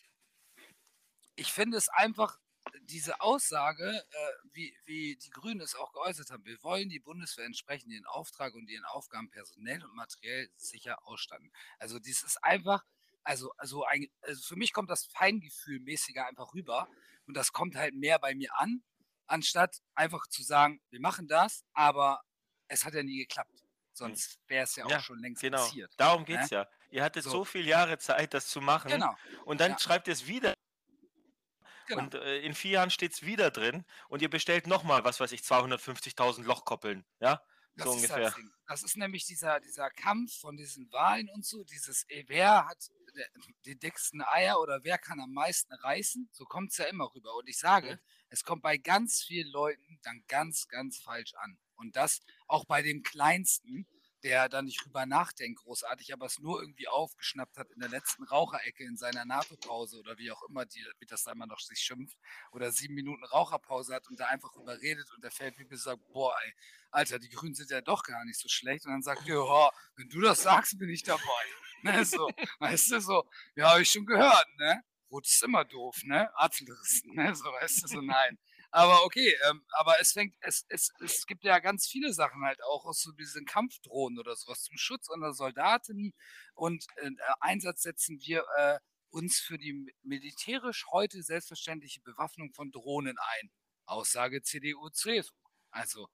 ich finde es einfach, diese Aussage, äh, wie, wie die Grünen es auch geäußert haben, wir wollen die Bundeswehr entsprechend ihren Auftrag und ihren Aufgaben personell und materiell sicher ausstatten. Also dies ist einfach, also, also, ein, also für mich kommt das Feingefühl mäßiger einfach rüber und das kommt halt mehr bei mir an, anstatt einfach zu sagen, wir machen das, aber es hat ja nie geklappt. Sonst wäre es ja auch Ja, schon längst Genau, passiert. darum geht es ne? ja. Ihr hattet So. so viele Jahre Zeit, das zu machen Genau, und dann ja. schreibt ihr es wieder genau. und äh, in vier Jahren steht es wieder drin und ihr bestellt nochmal, was weiß ich, 250.000 Lochkoppeln, ja? Das so ist ungefähr. das Ding. Das ist nämlich dieser, dieser Kampf von diesen Wahlen und so, dieses, eh, wer hat der- die dicksten Eier oder wer kann am meisten reißen, so kommt es ja immer rüber. Und ich sage, Mhm. es kommt bei ganz vielen Leuten dann ganz, ganz falsch an. Und das auch bei dem Kleinsten, der da nicht drüber nachdenkt, großartig, aber es nur irgendwie aufgeschnappt hat in der letzten Raucherecke in seiner NATO-Pause oder wie auch immer, die, wie das da immer noch sich schimpft, oder sieben Minuten Raucherpause hat und da einfach überredet und der wie sagt, boah, ey, Alter, die Grünen sind ja doch gar nicht so schlecht. Und dann sagt, ja, wenn du das sagst, bin ich dabei. Ne, so, weißt du, so, ja, habe ich schon gehört, ne? Rot ist immer doof, ne? Apfelriss, ne? So, weißt du, so, nein. Aber okay, ähm, aber es fängt, es, es, es gibt ja ganz viele Sachen halt auch aus so diesen Kampfdrohnen oder sowas zum Schutz unserer Soldaten und äh, Einsatz setzen wir äh, uns für die mi- militärisch heute selbstverständliche Bewaffnung von Drohnen ein. Aussage CDU, CSU. Also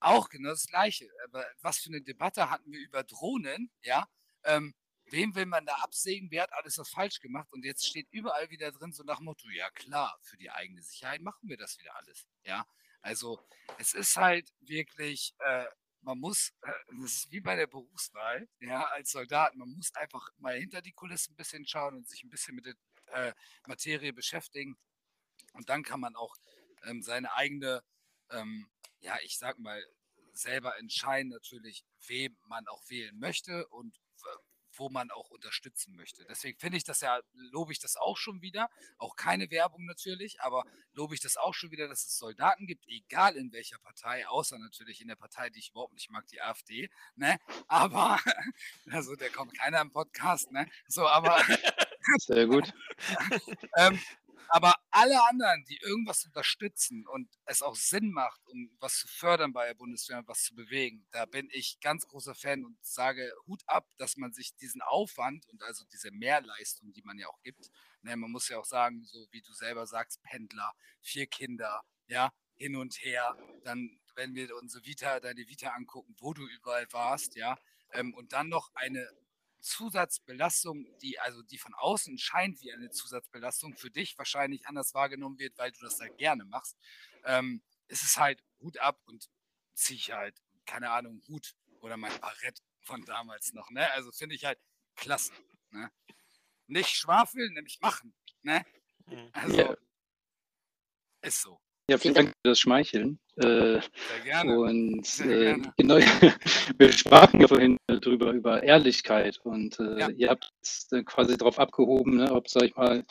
auch genau das Gleiche. Aber was für eine Debatte hatten wir über Drohnen, ja? Ähm, wem will man da absägen? Wer hat alles was falsch gemacht? Und jetzt steht überall wieder drin, so nach Motto, ja klar, für die eigene Sicherheit machen wir das wieder alles, ja? Also es ist halt wirklich, äh, man muss, äh, das ist wie bei der Berufswahl, ja, als Soldat, man muss einfach mal hinter die Kulissen ein bisschen schauen und sich ein bisschen mit der äh, Materie beschäftigen. Und dann kann man auch ähm, seine eigene, ähm, ja, ich sag mal, selber entscheiden natürlich, wem man auch wählen möchte und wo man auch unterstützen möchte. Deswegen finde ich das ja, lobe ich das auch schon wieder. Auch keine Werbung natürlich, aber lobe ich das auch schon wieder, dass es Soldaten gibt, egal in welcher Partei, außer natürlich in der Partei, die ich überhaupt nicht mag, die AfD. Ne? Aber, also da kommt keiner im Podcast, ne? So, aber. Sehr gut. ähm, aber alle anderen, die irgendwas unterstützen und es auch Sinn macht, um was zu fördern bei der Bundeswehr und was zu bewegen, da bin ich ganz großer Fan und sage Hut ab, dass man sich diesen Aufwand und also diese Mehrleistung, die man ja auch gibt, ne, man muss ja auch sagen, so wie du selber sagst, Pendler, vier Kinder, ja, hin und her, dann, wenn wir unsere Vita, deine Vita angucken, wo du überall warst, ja, ähm, und dann noch eine Zusatzbelastung, die also die von außen scheint wie eine Zusatzbelastung, für dich wahrscheinlich anders wahrgenommen wird, weil du das halt gerne machst, ähm, ist es halt Hut ab und ziehe ich halt, keine Ahnung, Hut oder mein Barett von damals noch. Ne? Also finde ich halt klasse. Ne? Nicht schwafeln, nämlich machen. Ne? Mhm. Also ja. ist so. Ja, vielen Dank für das Schmeicheln. Äh, Sehr gerne. Und Sehr äh, gerne. genau, wir sprachen ja vorhin drüber, über Ehrlichkeit und äh, ja. ihr habt quasi darauf abgehoben, ne, ob, sag ich mal,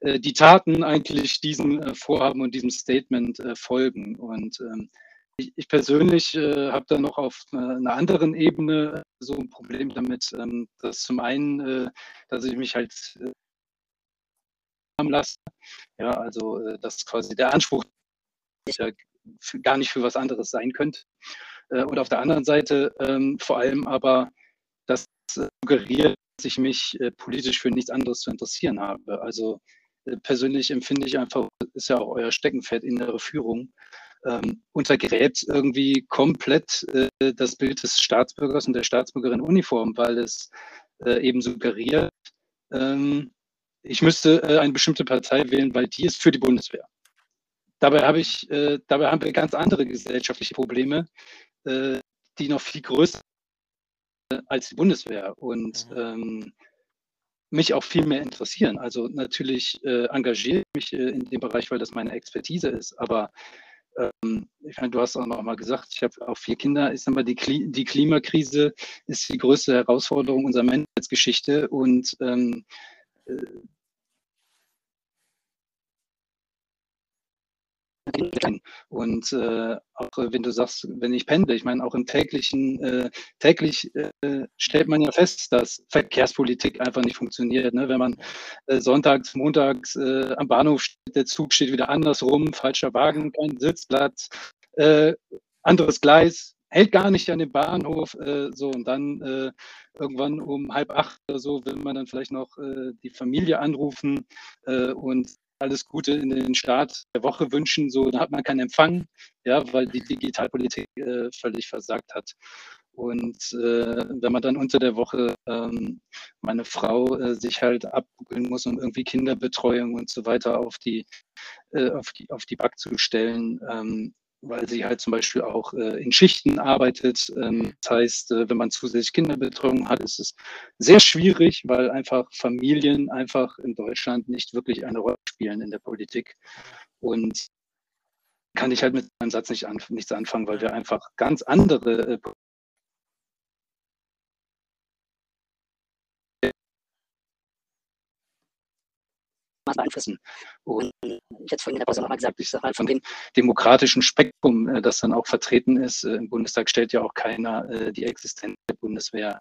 äh, die Taten eigentlich diesem äh, Vorhaben und diesem Statement äh, folgen. Und ähm, ich, ich, persönlich habe da noch auf einer anderen Ebene so ein Problem damit, ähm, dass zum einen, dass ich mich halt lasse. Ja, also dass quasi der Anspruch ja gar nicht für was anderes sein könnte. Äh, und auf der anderen Seite ähm, vor allem aber das suggeriert, dass ich mich äh, politisch für nichts anderes zu interessieren habe. Also äh, persönlich empfinde ich einfach, ist ja auch euer Steckenpferd innere Führung, ähm, untergräbt irgendwie komplett äh, das Bild des Staatsbürgers und der Staatsbürgerin Uniform, weil es äh, eben suggeriert, ähm, ich müsste äh, eine bestimmte Partei wählen, weil die ist für die Bundeswehr. Dabei habe ich, dabei haben wir ganz andere gesellschaftliche Probleme, äh, die noch viel größer als die Bundeswehr und mhm. ähm, mich auch viel mehr interessieren. Also natürlich äh, engagiere ich mich äh, in dem Bereich, weil das meine Expertise ist. Aber ähm, ich meine, du hast auch noch mal gesagt, ich habe auch vier Kinder. Ich sage mal, die, Kli die Klimakrise ist die größte Herausforderung unserer Menschheitsgeschichte und ähm, Und äh, auch wenn du sagst, wenn ich pendle, ich meine, auch im täglichen, äh, täglich äh, stellt man ja fest, dass Verkehrspolitik einfach nicht funktioniert. Ne? Wenn man äh, sonntags, montags äh, am Bahnhof steht, der Zug steht wieder andersrum, falscher Wagen, kein Sitzplatz, äh, anderes Gleis, hält gar nicht an dem Bahnhof, äh, so und dann äh, irgendwann um halb acht oder so will man dann vielleicht noch äh, die Familie anrufen und alles Gute in den Start der Woche wünschen, so, da hat man keinen Empfang, ja, weil die Digitalpolitik äh, völlig versagt hat. Und äh, wenn man dann unter der Woche ähm, meine Frau äh, sich halt abbuckeln muss, um irgendwie Kinderbetreuung und so weiter auf die, äh, auf die, auf die Back zu stellen, ähm, weil sie halt zum Beispiel auch äh, in Schichten arbeitet. Ähm, das heißt, äh, wenn man zusätzlich Kinderbetreuung hat, ist es sehr schwierig, weil einfach Familien einfach in Deutschland nicht wirklich eine Rolle spielen in der Politik. Und kann ich halt mit meinem Satz nicht anf nichts anfangen, weil wir einfach ganz andere äh, beeinflussen. Und ich hatte vorhin in der Pause nochmal gesagt, ich sage halt von dem demokratischen Spektrum, äh, das dann auch vertreten ist, äh, im Bundestag stellt ja auch keiner äh, die Existenz der Bundeswehr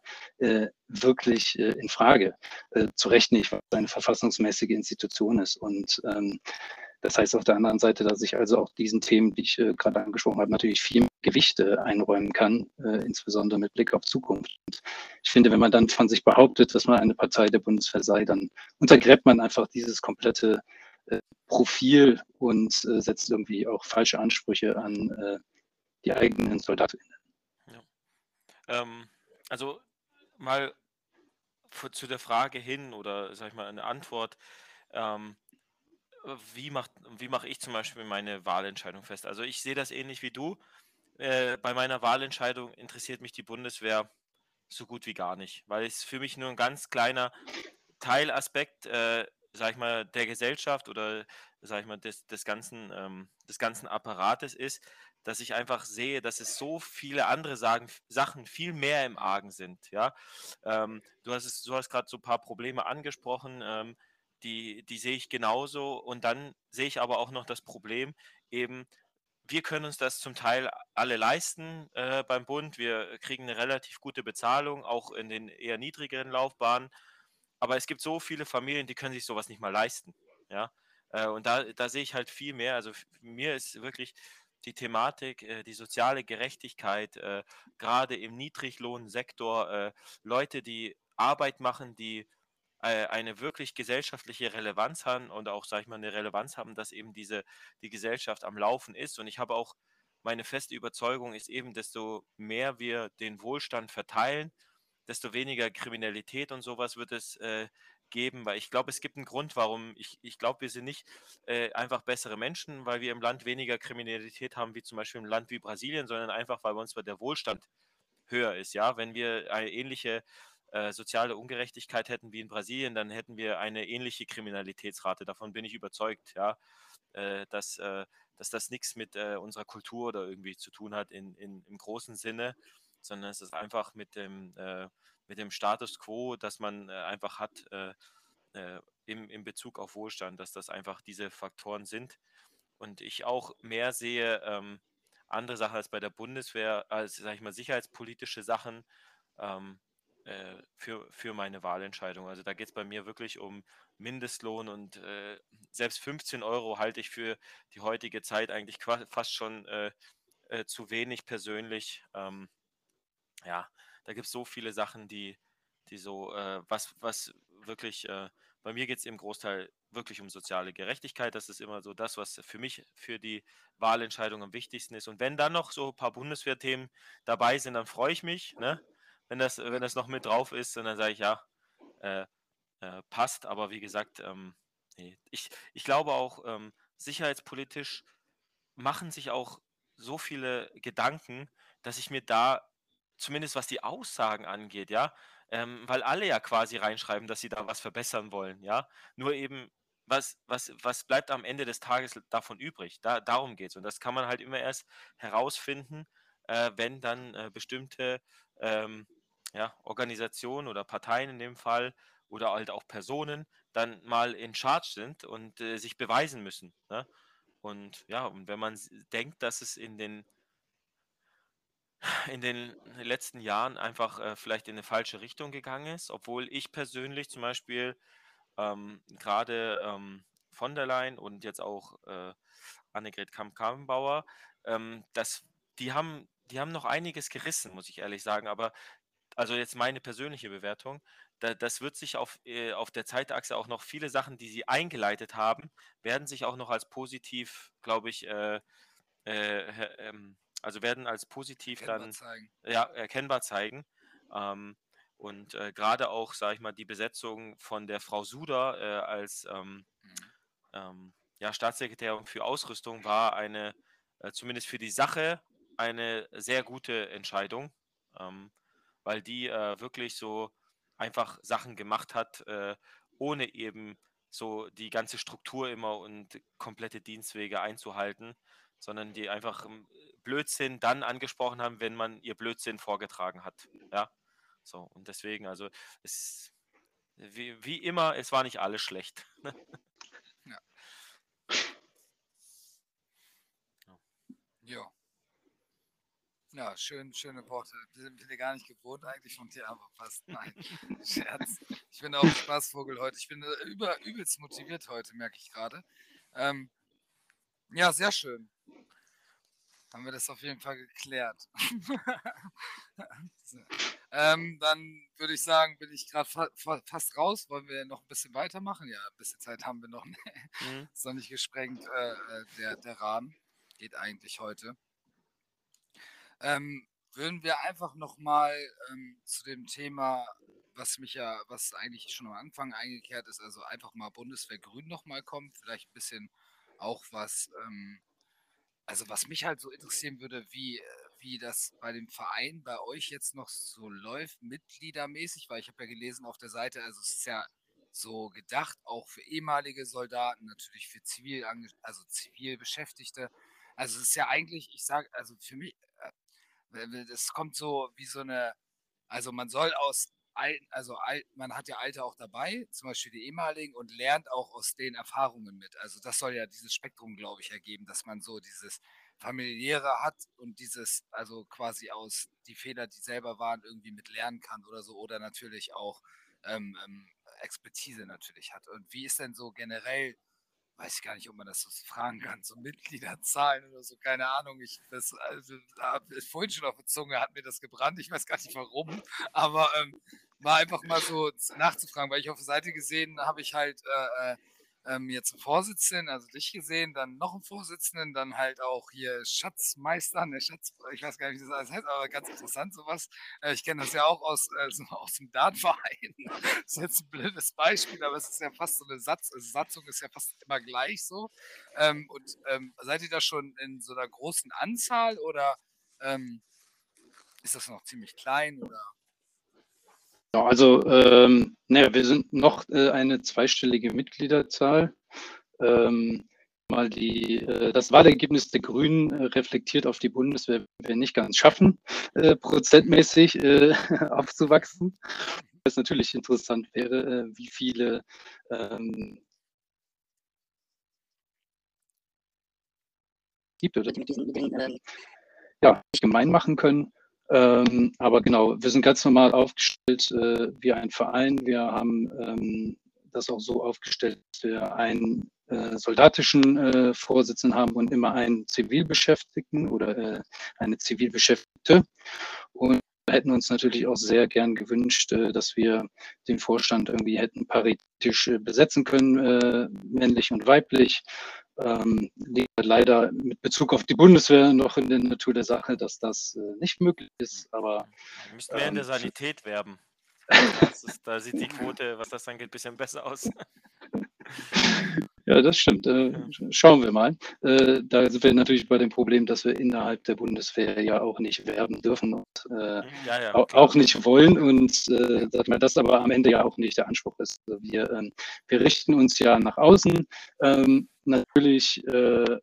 wirklich in Frage. Zu Recht nicht, weil es eine verfassungsmäßige Institution ist. Und ähm, das heißt auf der anderen Seite, dass ich also auch diesen Themen, die ich äh, gerade angesprochen habe, natürlich viel mehr Gewichte einräumen kann, äh, insbesondere mit Blick auf Zukunft. Und ich finde, wenn man dann von sich behauptet, dass man eine Partei der Bundeswehr sei, dann untergräbt man einfach dieses komplette äh, Profil und äh, setzt irgendwie auch falsche Ansprüche an äh, die eigenen Soldatinnen. Ja. Ähm, also mal zu der Frage hin oder sag ich mal eine Antwort. Ähm, wie mache wie mach ich zum Beispiel meine Wahlentscheidung fest? Also ich sehe das ähnlich wie du. Äh, bei meiner Wahlentscheidung interessiert mich die Bundeswehr so gut wie gar nicht, weil es für mich nur ein ganz kleiner Teilaspekt, äh, sag ich mal, der Gesellschaft oder sag ich mal des, des ganzen ähm, des ganzen Apparates ist, dass ich einfach sehe, dass es so viele andere Sagen, Sachen viel mehr im Argen sind. Ja, ähm, du hast hast gerade so ein paar Probleme angesprochen, ähm, die, die sehe ich genauso. Und dann sehe ich aber auch noch das Problem, eben, wir können uns das zum Teil alle leisten äh, beim Bund. Wir kriegen eine relativ gute Bezahlung, auch in den eher niedrigeren Laufbahnen. Aber es gibt so viele Familien, die können sich sowas nicht mal leisten. Ja, äh, und da, da sehe ich halt viel mehr. Also mir ist wirklich die Thematik, äh, die soziale Gerechtigkeit, äh, gerade im Niedriglohnsektor, äh, Leute, die Arbeit machen, die eine wirklich gesellschaftliche Relevanz haben und auch, sage ich mal, eine Relevanz haben, dass eben diese, die Gesellschaft am Laufen ist. Und ich habe auch meine feste Überzeugung ist eben, desto mehr wir den Wohlstand verteilen, desto weniger Kriminalität und sowas wird es äh, geben, weil ich glaube, es gibt einen Grund, warum ich, ich glaube, wir sind nicht äh, einfach bessere Menschen, weil wir im Land weniger Kriminalität haben, wie zum Beispiel im Land wie Brasilien, sondern einfach, weil bei uns der Wohlstand höher ist. Ja, wenn wir eine ähnliche äh, soziale Ungerechtigkeit hätten wie in Brasilien, dann hätten wir eine ähnliche Kriminalitätsrate. Davon bin ich überzeugt, ja, äh, dass, äh, dass das nichts mit äh, unserer Kultur oder irgendwie zu tun hat in, in, im großen Sinne, sondern es ist einfach mit dem, äh, mit dem Status quo, dass man einfach hat im, im Bezug auf Wohlstand, dass das einfach diese Faktoren sind. Und ich auch mehr sehe, ähm, andere Sachen als bei der Bundeswehr, als, sage ich mal, sicherheitspolitische Sachen, ähm, äh, für, für meine Wahlentscheidung. Also da geht es bei mir wirklich um Mindestlohn und äh, selbst 15 Euro halte ich für die heutige Zeit eigentlich fast schon äh, äh, zu wenig persönlich. Ähm, ja, da gibt es so viele Sachen, die, die so, äh, was, was wirklich, äh, bei mir geht es im Großteil wirklich um soziale Gerechtigkeit. Das ist immer so das, was für mich für die Wahlentscheidung am wichtigsten ist. Und wenn dann noch so ein paar Bundeswehrthemen dabei sind, dann freue ich mich. Ne? Wenn das, wenn das noch mit drauf ist, dann sage ich ja, äh, äh, passt. Aber wie gesagt, ähm, nee. ich, ich glaube auch, ähm, sicherheitspolitisch machen sich auch so viele Gedanken, dass ich mir da, zumindest was die Aussagen angeht, ja, ähm, weil alle ja quasi reinschreiben, dass sie da was verbessern wollen, ja. Nur eben, was, was, was bleibt am Ende des Tages davon übrig? Da, darum geht es. Und das kann man halt immer erst herausfinden, äh, wenn dann äh, bestimmte ähm, ja, Organisationen oder Parteien in dem Fall oder halt auch Personen dann mal in Charge sind und äh, sich beweisen müssen. Ne? Und ja, und wenn man denkt, dass es in den in den letzten Jahren einfach äh, vielleicht in eine falsche Richtung gegangen ist, obwohl ich persönlich zum Beispiel ähm, gerade ähm, von der Leyen und jetzt auch äh, Annegret Kamp-Karrenbauer, ähm, die haben, die haben noch einiges gerissen, muss ich ehrlich sagen, aber also jetzt meine persönliche Bewertung, da, das wird sich auf, äh, auf der Zeitachse auch noch viele Sachen, die sie eingeleitet haben, werden sich auch noch als positiv, glaube ich, äh, äh, ähm, also werden als positiv erkennbar dann zeigen. Ja, erkennbar zeigen. Ähm, und äh, gerade auch, sage ich mal, die Besetzung von der Frau Suda äh, als ähm, mhm. Ja, Staatssekretärin für Ausrüstung war eine, äh, zumindest für die Sache, eine sehr gute Entscheidung. Ähm, weil die äh, wirklich so einfach Sachen gemacht hat, äh, ohne eben so die ganze Struktur immer und komplette Dienstwege einzuhalten, sondern die einfach ähm, Blödsinn dann angesprochen haben, wenn man ihr Blödsinn vorgetragen hat. Ja, so und deswegen, also es wie, wie immer, es war nicht alles schlecht. ja. Ja. Ja, schön, schöne Worte. Sind wir gar nicht gewohnt eigentlich von dir, aber fast. Nein, Scherz. Ich bin auch ein Spaßvogel heute. Ich bin äh, über, übelst motiviert heute, merke ich gerade. Ähm, ja, sehr schön. Haben wir das auf jeden Fall geklärt. ähm, dann würde ich sagen, bin ich gerade fa fa fast raus. Wollen wir noch ein bisschen weitermachen? Ja, ein bisschen Zeit haben wir noch. mhm. Ist noch nicht gesprengt, äh, äh, der, der Rahmen. Geht eigentlich heute. Ähm, würden wir einfach nochmal ähm, zu dem Thema, was mich ja, was eigentlich schon am Anfang eingekehrt ist, also einfach mal Bundeswehr Grün nochmal kommen, vielleicht ein bisschen auch was, ähm, also was mich halt so interessieren würde, wie, wie das bei dem Verein bei euch jetzt noch so läuft, mitgliedermäßig, weil ich habe ja gelesen auf der Seite, also es ist ja so gedacht, auch für ehemalige Soldaten, natürlich für zivil, also zivil Beschäftigte, Also es ist ja eigentlich, ich sage, also für mich, das kommt so wie so eine, also man soll aus alten, also man hat ja Alte auch dabei, zum Beispiel die ehemaligen, und lernt auch aus den Erfahrungen mit. Also das soll ja dieses Spektrum, glaube ich, ergeben, dass man so dieses familiäre hat und dieses, also quasi aus die Fehler, die selber waren, irgendwie mit lernen kann oder so, oder natürlich auch ähm, ähm, Expertise natürlich hat. Und wie ist denn so generell weiß ich gar nicht, ob man das so fragen kann, so Mitgliederzahlen oder so, keine Ahnung. Ich das also, vorhin schon auf der Zunge hat mir das gebrannt, ich weiß gar nicht warum, aber ähm, war einfach mal so nachzufragen, weil ich auf der Seite gesehen habe ich halt äh, äh ähm, jetzt einen Vorsitzenden, also dich gesehen, dann noch einen Vorsitzenden, dann halt auch hier Schatzmeister, ne, Schatz, ich weiß gar nicht, wie das heißt, aber ganz interessant sowas. Äh, ich kenne das ja auch aus, äh, aus dem Dartverein. das ist jetzt ein blödes Beispiel, aber es ist ja fast so eine Satz, also Satzung ist ja fast immer gleich so. Ähm, und ähm, seid ihr da schon in so einer großen Anzahl oder ähm, ist das noch ziemlich klein oder? Also, ähm, naja, wir sind noch äh, eine zweistellige Mitgliederzahl. Ähm, mal die, äh, das Wahlergebnis der Grünen äh, reflektiert auf die Bundeswehr, wir nicht ganz schaffen, äh, prozentmäßig äh, aufzuwachsen. Was natürlich interessant wäre, äh, wie viele ähm, gibt oder ja, gemein machen können. Ähm, aber genau, wir sind ganz normal aufgestellt äh, wie ein Verein. Wir haben ähm, das auch so aufgestellt, dass wir einen äh, soldatischen äh, Vorsitzenden haben und immer einen Zivilbeschäftigten oder äh, eine Zivilbeschäftigte. Und hätten uns natürlich auch sehr gern gewünscht, äh, dass wir den Vorstand irgendwie hätten paritisch äh, besetzen können, männlich und weiblich ähm, liegt leider mit Bezug auf die Bundeswehr noch in der Natur der Sache, dass das äh, nicht möglich ist. Aber wir müssten mehr ähm, in der ähm, Sanität werben. Ist, da sieht die Quote, was das angeht, ein bisschen besser aus. Ja, das stimmt. Äh, schauen wir mal. Äh, da sind wir natürlich bei dem Problem, dass wir innerhalb der Bundeswehr ja auch nicht werben dürfen und äh, ja, ja, auch nicht wollen und äh, das aber am Ende ja auch nicht der Anspruch ist. Also wir, ähm, wir richten uns ja nach außen. Ähm, natürlich äh,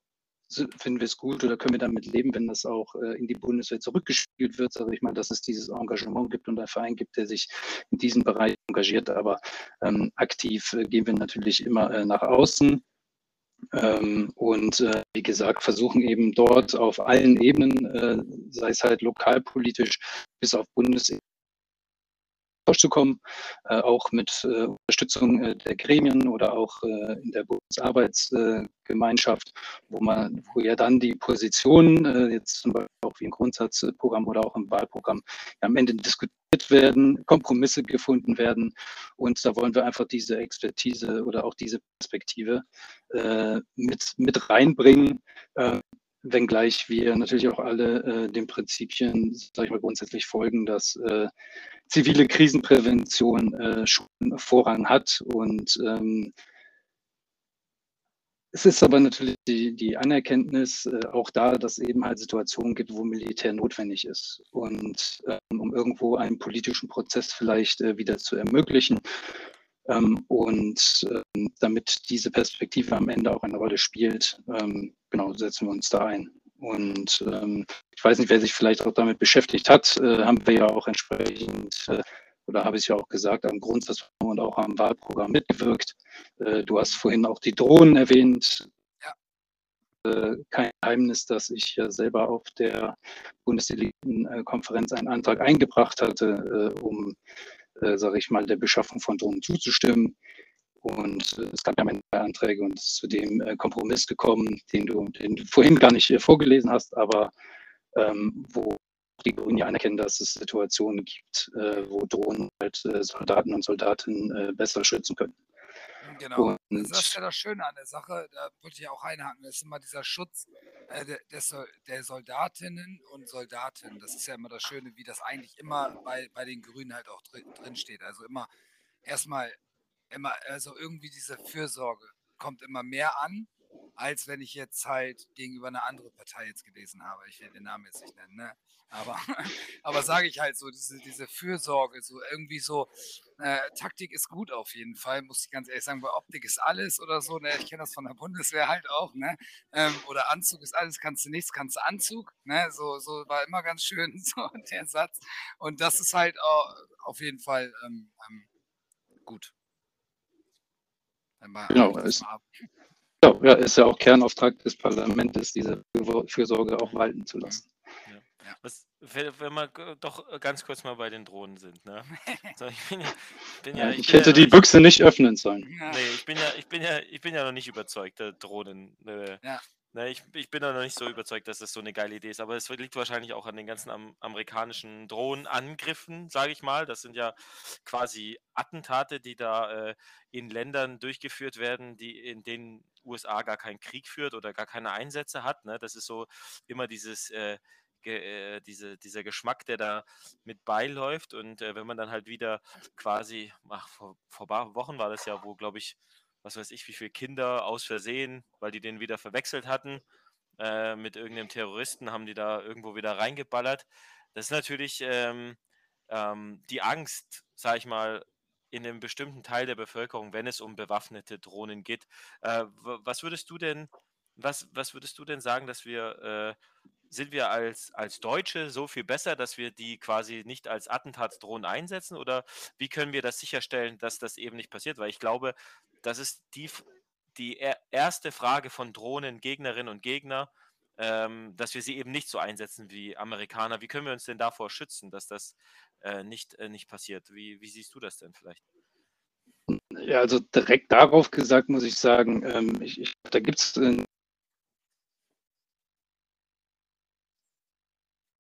finden wir es gut oder können wir damit leben, wenn das auch äh, in die Bundeswehr zurückgespielt wird, sage ich mal, dass es dieses Engagement gibt und ein Verein gibt, der sich in diesem Bereich engagiert. Aber ähm, aktiv äh, gehen wir natürlich immer äh, nach außen. Ähm, und äh, wie gesagt, versuchen eben dort auf allen Ebenen, äh, sei es halt lokalpolitisch bis auf Bundesebene, durchzukommen, äh, auch mit äh, Unterstützung äh, der Gremien oder auch äh, in der Bundesarbeitsgemeinschaft, wo man, wo ja dann die Positionen, äh, jetzt zum Beispiel auch wie im Grundsatzprogramm oder auch im Wahlprogramm, ja, am Ende diskutiert werden, Kompromisse gefunden werden. Und da wollen wir einfach diese Expertise oder auch diese Perspektive äh, mit, mit reinbringen wenngleich wir natürlich auch alle äh, den Prinzipien, sage ich mal, grundsätzlich folgen, dass äh, zivile Krisenprävention äh, schon Vorrang hat. Und ähm, es ist aber natürlich die, die Anerkenntnis äh, auch da, dass eben halt Situationen gibt, wo Militär notwendig ist. Und ähm, um irgendwo einen politischen Prozess vielleicht äh, wieder zu ermöglichen, und ähm, damit diese Perspektive am Ende auch eine Rolle spielt, ähm, genau, setzen wir uns da ein. Und ähm, ich weiß nicht, wer sich vielleicht auch damit beschäftigt hat, äh, haben wir ja auch entsprechend, äh, oder habe ich ja auch gesagt, am Grundsatz und auch am Wahlprogramm mitgewirkt. Äh, du hast vorhin auch die Drohnen erwähnt. Ja. Kein Geheimnis, dass ich ja selber auf der Bundesdelegiertenkonferenz einen Antrag eingebracht hatte, um äh, sage ich mal, der Beschaffung von Drohnen zuzustimmen. Und äh, es gab ja Anträge und es ist zu dem äh, Kompromiss gekommen, den du, den du vorhin gar nicht äh, vorgelesen hast, aber ähm, wo die Grünen ja anerkennen, dass es Situationen gibt, äh, wo Drohnen halt äh, Soldaten und Soldatinnen besser schützen können. Genau. Und das ist ja das Schöne an der Sache, da würde ich auch einhaken, das ist immer dieser Schutz äh, der, der, Soldatinnen und Soldaten. Das ist ja immer das Schöne, wie das eigentlich immer bei, bei den Grünen halt auch drin, drin steht. Also immer erstmal, immer, also irgendwie diese Fürsorge kommt immer mehr an als wenn ich jetzt halt gegenüber einer anderen Partei jetzt gelesen habe. Ich will den Namen jetzt nicht nennen, ne? Aber, aber sage ich halt so, diese, diese Fürsorge, so irgendwie so, äh, Taktik ist gut auf jeden Fall, muss ich ganz ehrlich sagen, weil Optik ist alles oder so, ne? Ich kenne das von der Bundeswehr halt auch, ne? Ähm, oder Anzug ist alles, kannst du nichts, kannst du Anzug, ne? So, so war immer ganz schön, so der Satz. Und das ist halt auch auf jeden Fall ähm, ähm, gut. Genau, ja, ist ja auch Kernauftrag des Parlaments, diese Fürsorge auch walten zu lassen. Ja. Was, wenn wir doch ganz kurz mal bei den Drohnen sind. Ne? So, ich, bin ja, bin ja, ich, ich bin hätte die Büchse nicht öffnen sollen. Nee, ich bin ja, ich bin ja, ich bin ja noch nicht überzeugt, der Drohnen. Äh, ja. Ne, ich, ich bin da noch nicht so überzeugt, dass das so eine geile Idee ist, aber es liegt wahrscheinlich auch an den ganzen am, amerikanischen Drohnenangriffen, sage ich mal. Das sind ja quasi Attentate, die da äh, in Ländern durchgeführt werden, die in denen USA gar keinen Krieg führt oder gar keine Einsätze hat. Ne? Das ist so immer dieses äh, äh, diese, dieser Geschmack, der da mit beiläuft. Und äh, wenn man dann halt wieder quasi, ach, vor, vor paar Wochen war das ja, wo, glaube ich, was weiß ich, wie viele Kinder aus Versehen, weil die den wieder verwechselt hatten, äh, mit irgendeinem Terroristen, haben die da irgendwo wieder reingeballert. Das ist natürlich ähm, ähm, die Angst, sag ich mal, in einem bestimmten Teil der Bevölkerung, wenn es um bewaffnete Drohnen geht. Äh, was würdest du denn, was, was würdest du denn sagen, dass wir, äh, sind wir als, als Deutsche so viel besser, dass wir die quasi nicht als Attentatsdrohnen einsetzen? Oder wie können wir das sicherstellen, dass das eben nicht passiert? Weil ich glaube, das ist die, die erste Frage von Drohnen, Gegnerinnen und Gegner, ähm, dass wir sie eben nicht so einsetzen wie Amerikaner. Wie können wir uns denn davor schützen, dass das äh, nicht, äh, nicht passiert? Wie, wie siehst du das denn vielleicht? Ja, also direkt darauf gesagt muss ich sagen, ähm, ich, ich, da gibt es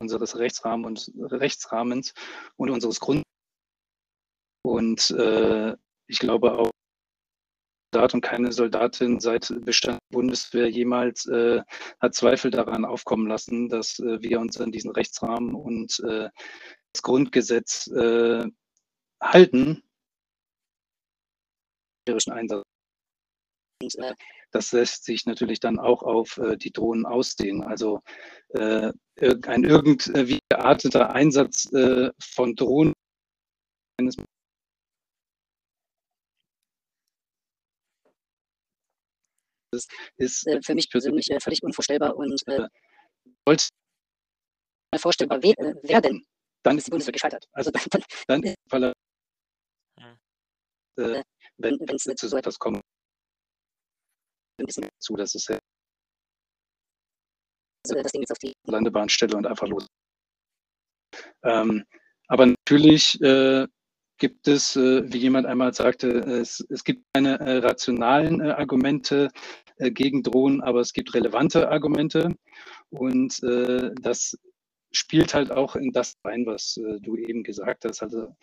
unseres Rechtsrahmen und, Rechtsrahmens und unseres Grund. Und äh, ich glaube auch, Soldat und keine Soldatin seit Bestand der Bundeswehr jemals äh, hat Zweifel daran aufkommen lassen, dass äh, wir uns an diesen Rechtsrahmen und äh, das Grundgesetz äh, halten. Das lässt sich natürlich dann auch auf äh, die Drohnen ausdehnen. Also ein irgendwie gearteter Einsatz von Drohnen ist, ist äh, für mich persönlich äh, völlig unvorstellbar und äh, wollte vorstellbar we äh, werden. Dann ist die Bundeswehr gescheitert. Also dann, dann, dann äh, wenn es zu so etwas kommt, ein bisschen zu, dass es also das Ding jetzt auf die Landebahnstelle und einfach los. Ähm, aber natürlich äh, gibt es, äh, wie jemand einmal sagte, es, es gibt keine äh, rationalen äh, Argumente äh, gegen Drohnen, aber es gibt relevante Argumente und äh, das spielt halt auch in das rein, was äh, du eben gesagt hast. Also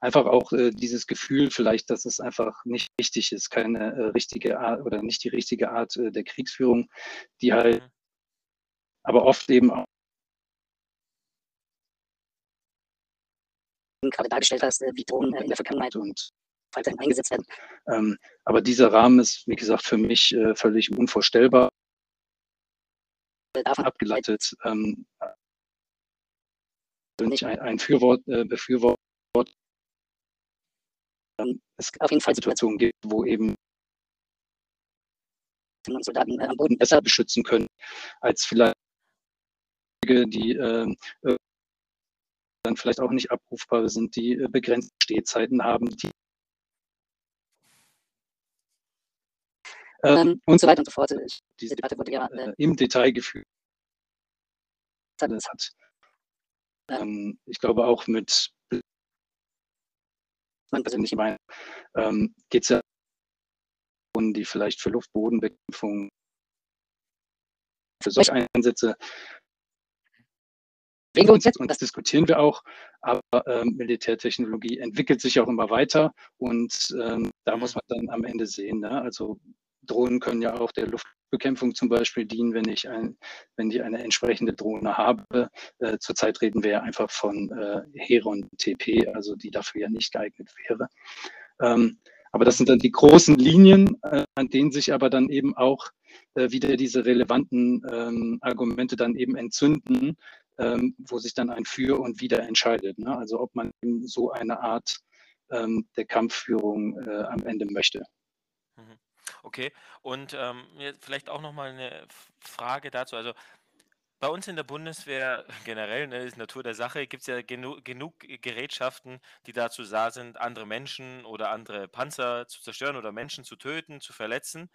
einfach auch äh, dieses Gefühl vielleicht, dass es einfach nicht richtig ist, keine äh, richtige Art oder nicht die richtige Art äh, der Kriegsführung, die halt mhm. aber oft eben auch gerade dargestellt hast, wie Drohnen in der Vergangenheit und weiterhin eingesetzt werden. Ähm, aber dieser Rahmen ist, wie gesagt, für mich äh, völlig unvorstellbar. Davon abgeleitet. Ähm, nicht ein, ein Fürwort, äh, Befürwort ähm, es auf jeden Fall Situationen gibt, wo eben Soldaten äh, am Boden besser beschützen können, als vielleicht die äh, dann vielleicht auch nicht abrufbar sind, die äh, begrenzte Stehzeiten haben, die ähm, und so weiter und so fort. Diese Debatte wurde ja äh, im Detail geführt. Das hat, ähm, ich glaube, auch mit mein persönlicher Meinung ähm, geht es ja um die vielleicht für Luftbodenbekämpfung für solche Einsätze und das diskutieren wir auch. Aber ähm, Militärtechnologie entwickelt sich auch immer weiter und ähm, da muss man dann am Ende sehen. Ne? Also Drohnen können ja auch der Luftbekämpfung zum Beispiel dienen, wenn ich, ein, wenn ich eine entsprechende Drohne habe. Äh, zurzeit reden wir ja einfach von äh, Heron TP, also die dafür ja nicht geeignet wäre. Ähm, aber das sind dann die großen Linien, äh, an denen sich aber dann eben auch äh, wieder diese relevanten ähm, Argumente dann eben entzünden, ähm, wo sich dann ein Für und Wider entscheidet. Ne? Also ob man eben so eine Art ähm, der Kampfführung äh, am Ende möchte. Mhm. Okay, und ähm, vielleicht auch nochmal eine Frage dazu. Also bei uns in der Bundeswehr generell, ne, ist Natur der Sache, gibt es ja genu genug Gerätschaften, die dazu da sind, andere Menschen oder andere Panzer zu zerstören oder Menschen zu töten, zu verletzen.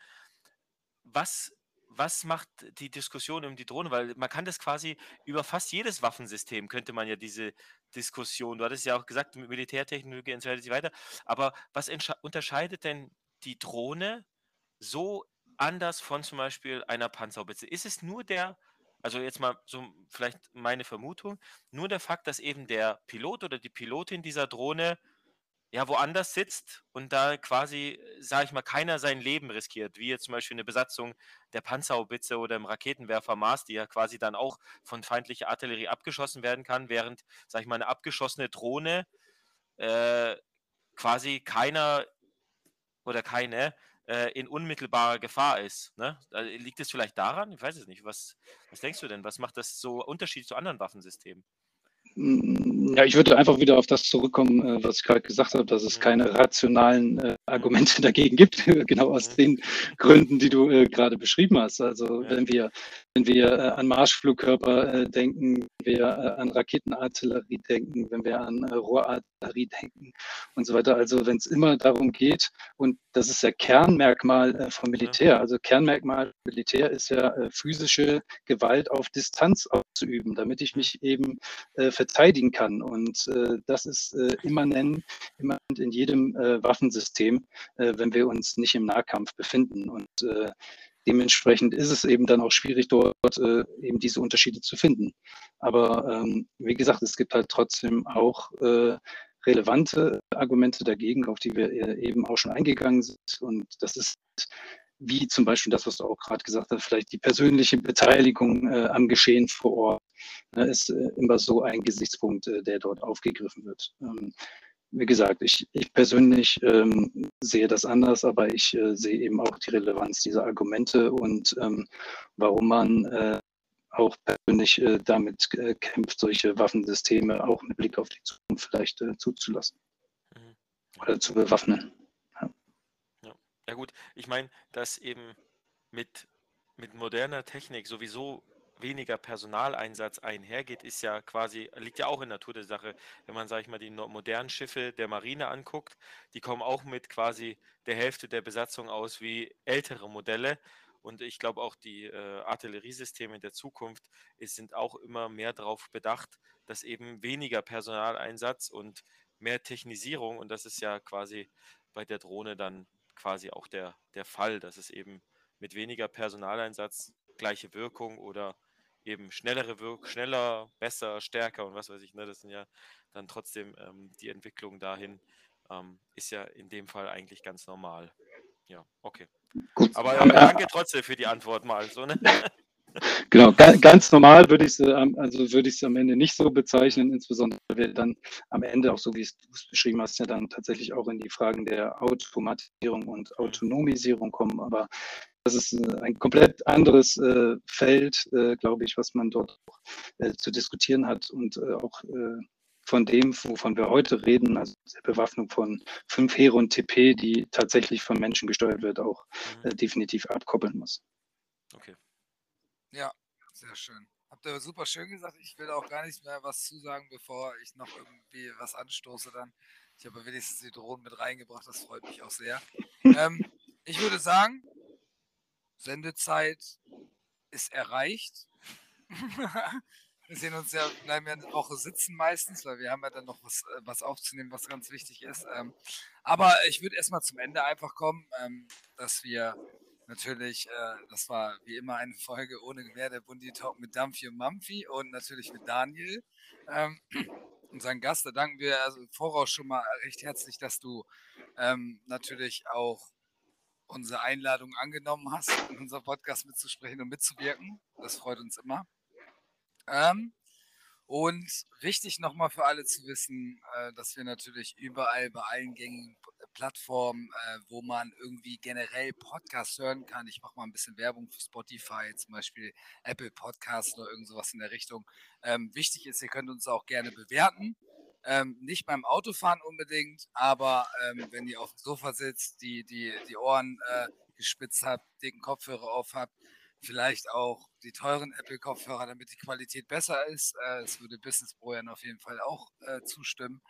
Was, was macht die Diskussion um die Drohne? Weil man kann das quasi über fast jedes Waffensystem, könnte man ja diese Diskussion, du hattest ja auch gesagt, mit Militärtechnologie und so weiter. Aber was unterscheidet denn die Drohne so anders von zum Beispiel einer Panzerhaubitze? Ist es nur der also jetzt mal so vielleicht meine Vermutung, nur der Fakt, dass eben der Pilot oder die Pilotin dieser Drohne ja woanders sitzt und da quasi, sage ich mal, keiner sein Leben riskiert, wie jetzt zum Beispiel eine Besatzung der Panzerhaubitze oder im Raketenwerfer Mars, die ja quasi dann auch von feindlicher Artillerie abgeschossen werden kann, während, sage ich mal, eine abgeschossene Drohne äh, quasi keiner oder keine äh, in unmittelbarer Gefahr ist. Ne? Liegt es vielleicht daran? Ich weiß es nicht. Was, was denkst du denn? Was macht das so Unterschied zu anderen Waffensystemen? Ja, ich würde einfach wieder auf das zurückkommen, äh, was ich gerade gesagt habe, dass es mhm. keine rationalen äh, Argumente dagegen gibt, genau aus mhm. den Gründen, die du äh, gerade beschrieben hast. Also wenn wir, wenn wir äh, an Marschflugkörper äh, denken, wenn wir äh, an Raketenartillerie denken, wenn wir an Rohrartillerie denken und so weiter. Also wenn es immer darum geht, und das ist ja Kernmerkmal vom Militär, also Kernmerkmal Militär ist ja physische Gewalt auf Distanz auszuüben, damit ich mich eben verteidigen kann. Und das ist immanent, immanent in jedem Waffensystem, wenn wir uns nicht im Nahkampf befinden. Und dementsprechend ist es eben dann auch schwierig, dort äh, eben diese Unterschiede zu finden. Aber ähm, wie gesagt, es gibt halt trotzdem auch relevante Argumente dagegen, auf die wir eben auch schon eingegangen sind. Und das ist wie zum Beispiel das, was du auch gerade gesagt hast, vielleicht die persönliche Beteiligung äh, am Geschehen vor Ort, ne, ist äh, immer so ein Gesichtspunkt, äh, der dort aufgegriffen wird. Ähm, wie gesagt, ich, ich persönlich ähm, sehe das anders, aber ich äh, sehe eben auch die Relevanz dieser Argumente und ähm, warum man äh, auch persönlich äh, damit kämpft, solche Waffensysteme auch mit Blick auf die Zukunft vielleicht zuzulassen mhm. oder zu bewaffnen. Ja gut, ich meine, dass eben mit, mit moderner Technik sowieso weniger Personaleinsatz einhergeht, ist ja quasi, liegt ja auch in der Natur der Sache. Wenn man, sage ich mal, die modernen Schiffe der Marine anguckt, die kommen auch mit quasi der Hälfte der Besatzung aus wie ältere Modelle. Und ich glaube auch die äh, Artilleriesysteme der Zukunft ist, sind auch immer mehr darauf bedacht, dass eben weniger Personaleinsatz und mehr Technisierung, und das ist ja quasi bei der Drohne dann quasi auch der, der Fall, dass es eben mit weniger Personaleinsatz gleiche Wirkung oder eben schnellere Wirkung, schneller, besser, stärker und was weiß ich, ne, das sind ja dann trotzdem ähm, die Entwicklung dahin, ähm, ist ja in dem Fall eigentlich ganz normal. Ja, okay. Gut. Aber äh, danke trotzdem für die Antwort mal. So, ne? Genau, ganz normal würde ich es also würde ich es am Ende nicht so bezeichnen, insbesondere weil wir dann am Ende, auch so wie es du es beschrieben hast, ja dann tatsächlich auch in die Fragen der Automatisierung und Autonomisierung kommen. Aber das ist äh, ein komplett anderes äh, Feld, äh, glaube ich, was man dort auch, äh, zu diskutieren hat und äh, auch äh, von dem, wovon wir heute reden, also der Bewaffnung von 5 Heron TP, die tatsächlich von Menschen gesteuert wird, auch mhm. definitiv abkoppeln muss. Okay. Ja, sehr schön. Habt ihr super schön gesagt. Ich will auch gar nicht mehr was zusagen, bevor ich noch irgendwie was anstoße dann. Ich habe wenigstens die Drohnen mit reingebracht, das freut mich auch sehr. ähm, ich würde sagen, Sendezeit ist erreicht. wir sehen uns ja, bleiben ja eine Woche sitzen meistens, weil wir haben ja dann noch was, äh, was aufzunehmen, was ganz wichtig ist. Ähm, aber ich würde erstmal zum Ende einfach kommen, ähm, dass wir natürlich, äh, das war wie immer eine Folge ohne Gewehr, der Bundi Talk mit Dampfi und Mampfi und natürlich mit Daniel, ähm, unseren Gast. Da danken wir also im Voraus schon mal recht herzlich, dass du ähm, natürlich auch unsere Einladung angenommen hast, in unserem Podcast mitzusprechen und mitzuwirken. Das freut uns immer. Ähm, Und wichtig nochmal für alle zu wissen, äh, dass wir natürlich überall bei allen gängigen Plattformen, äh, wo man irgendwie generell Podcasts hören kann. Ich mache mal ein bisschen Werbung für Spotify, zum Beispiel Apple Podcasts oder irgend sowas in der Richtung. Ähm, wichtig ist, ihr könnt uns auch gerne bewerten. Ähm, nicht beim Autofahren unbedingt, aber ähm, wenn ihr auf dem Sofa sitzt, die, die, die Ohren äh, gespitzt habt, dicken Kopfhörer auf habt, vielleicht auch die teuren Apple-Kopfhörer, damit die Qualität besser ist. Äh, es würde Business Brojan auf jeden Fall auch äh, zustimmen.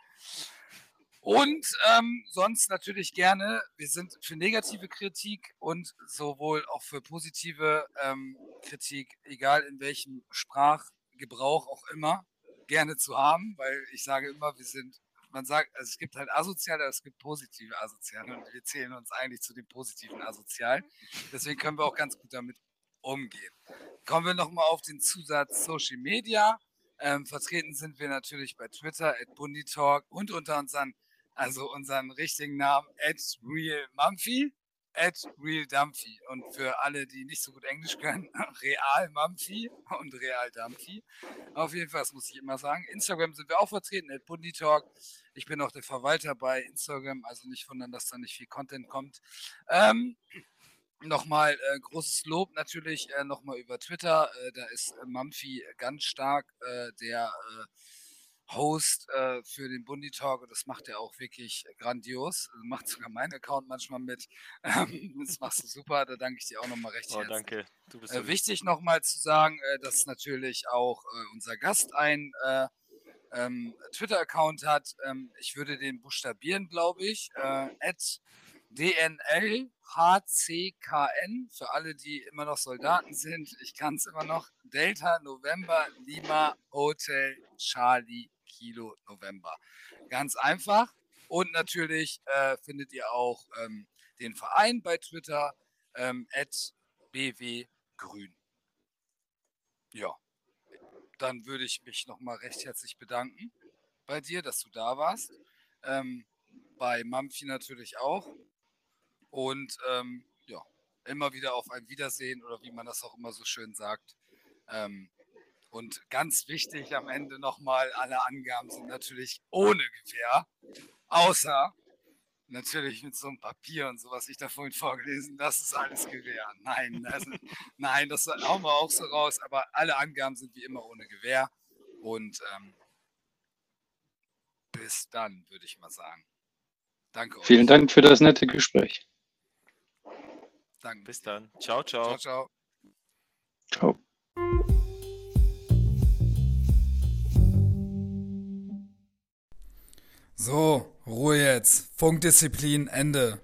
Und ähm, sonst natürlich gerne, wir sind für negative Kritik und sowohl auch für positive ähm, Kritik, egal in welchem Sprachgebrauch auch immer, gerne zu haben, weil ich sage immer, wir sind, man sagt, also es gibt halt asoziale, es gibt positive Asoziale und wir zählen uns eigentlich zu den positiven Asozialen. Deswegen können wir auch ganz gut damit umgehen. Kommen wir nochmal auf den Zusatz Social Media. Ähm, vertreten sind wir natürlich bei Twitter, at Bunditalk und unter unseren, also unseren richtigen Namen, at RealMumphy at RealDumphy. Und für alle, die nicht so gut Englisch können, Real Mumphy und Real Dumphy. Auf jeden Fall, das muss ich immer sagen. Instagram sind wir auch vertreten, at Bunditalk. Ich bin auch der Verwalter bei Instagram, also nicht wundern, dass da nicht viel Content kommt. Ähm, Nochmal äh, großes Lob natürlich äh, nochmal über Twitter. Äh, da ist äh, Mumphy ganz stark äh, der äh, Host äh, für den Bundi Talk und das macht er auch wirklich grandios. Also macht sogar mein Account manchmal mit. Ähm, das machst du super, da danke ich dir auch nochmal recht Oh, herzlich. danke. Du bist Äh, wichtig nochmal zu sagen, äh, dass natürlich auch äh, unser Gast ein äh, ähm, Twitter-Account hat. Ähm, ich würde den buchstabieren, glaube ich. Äh, at DNLHCKN, für alle, die immer noch Soldaten sind. Ich kann es immer noch. Delta November Lima Hotel Charlie Kilo November. Ganz einfach. Und natürlich äh, findet ihr auch ähm, den Verein bei Twitter, ähm, at BW Grün. Ja, dann würde ich mich nochmal recht herzlich bedanken bei dir, dass du da warst. Ähm, bei Mampfi natürlich auch. Und ähm, ja, immer wieder auf ein Wiedersehen oder wie man das auch immer so schön sagt. Ähm, und ganz wichtig am Ende nochmal, alle Angaben sind natürlich ohne Gewehr, außer natürlich mit so einem Papier und so, was ich da vorhin vorgelesen, das ist alles Gewehr. Nein, das, nein, das hauen wir auch so raus, aber alle Angaben sind wie immer ohne Gewehr. Und ähm, bis dann, würde ich mal sagen. Danke euch. Vielen Dank für das nette Gespräch. Danke. Bis dann. Ciao, ciao. Ciao, ciao. Ciao. So, Ruhe jetzt. Funkdisziplin, Ende.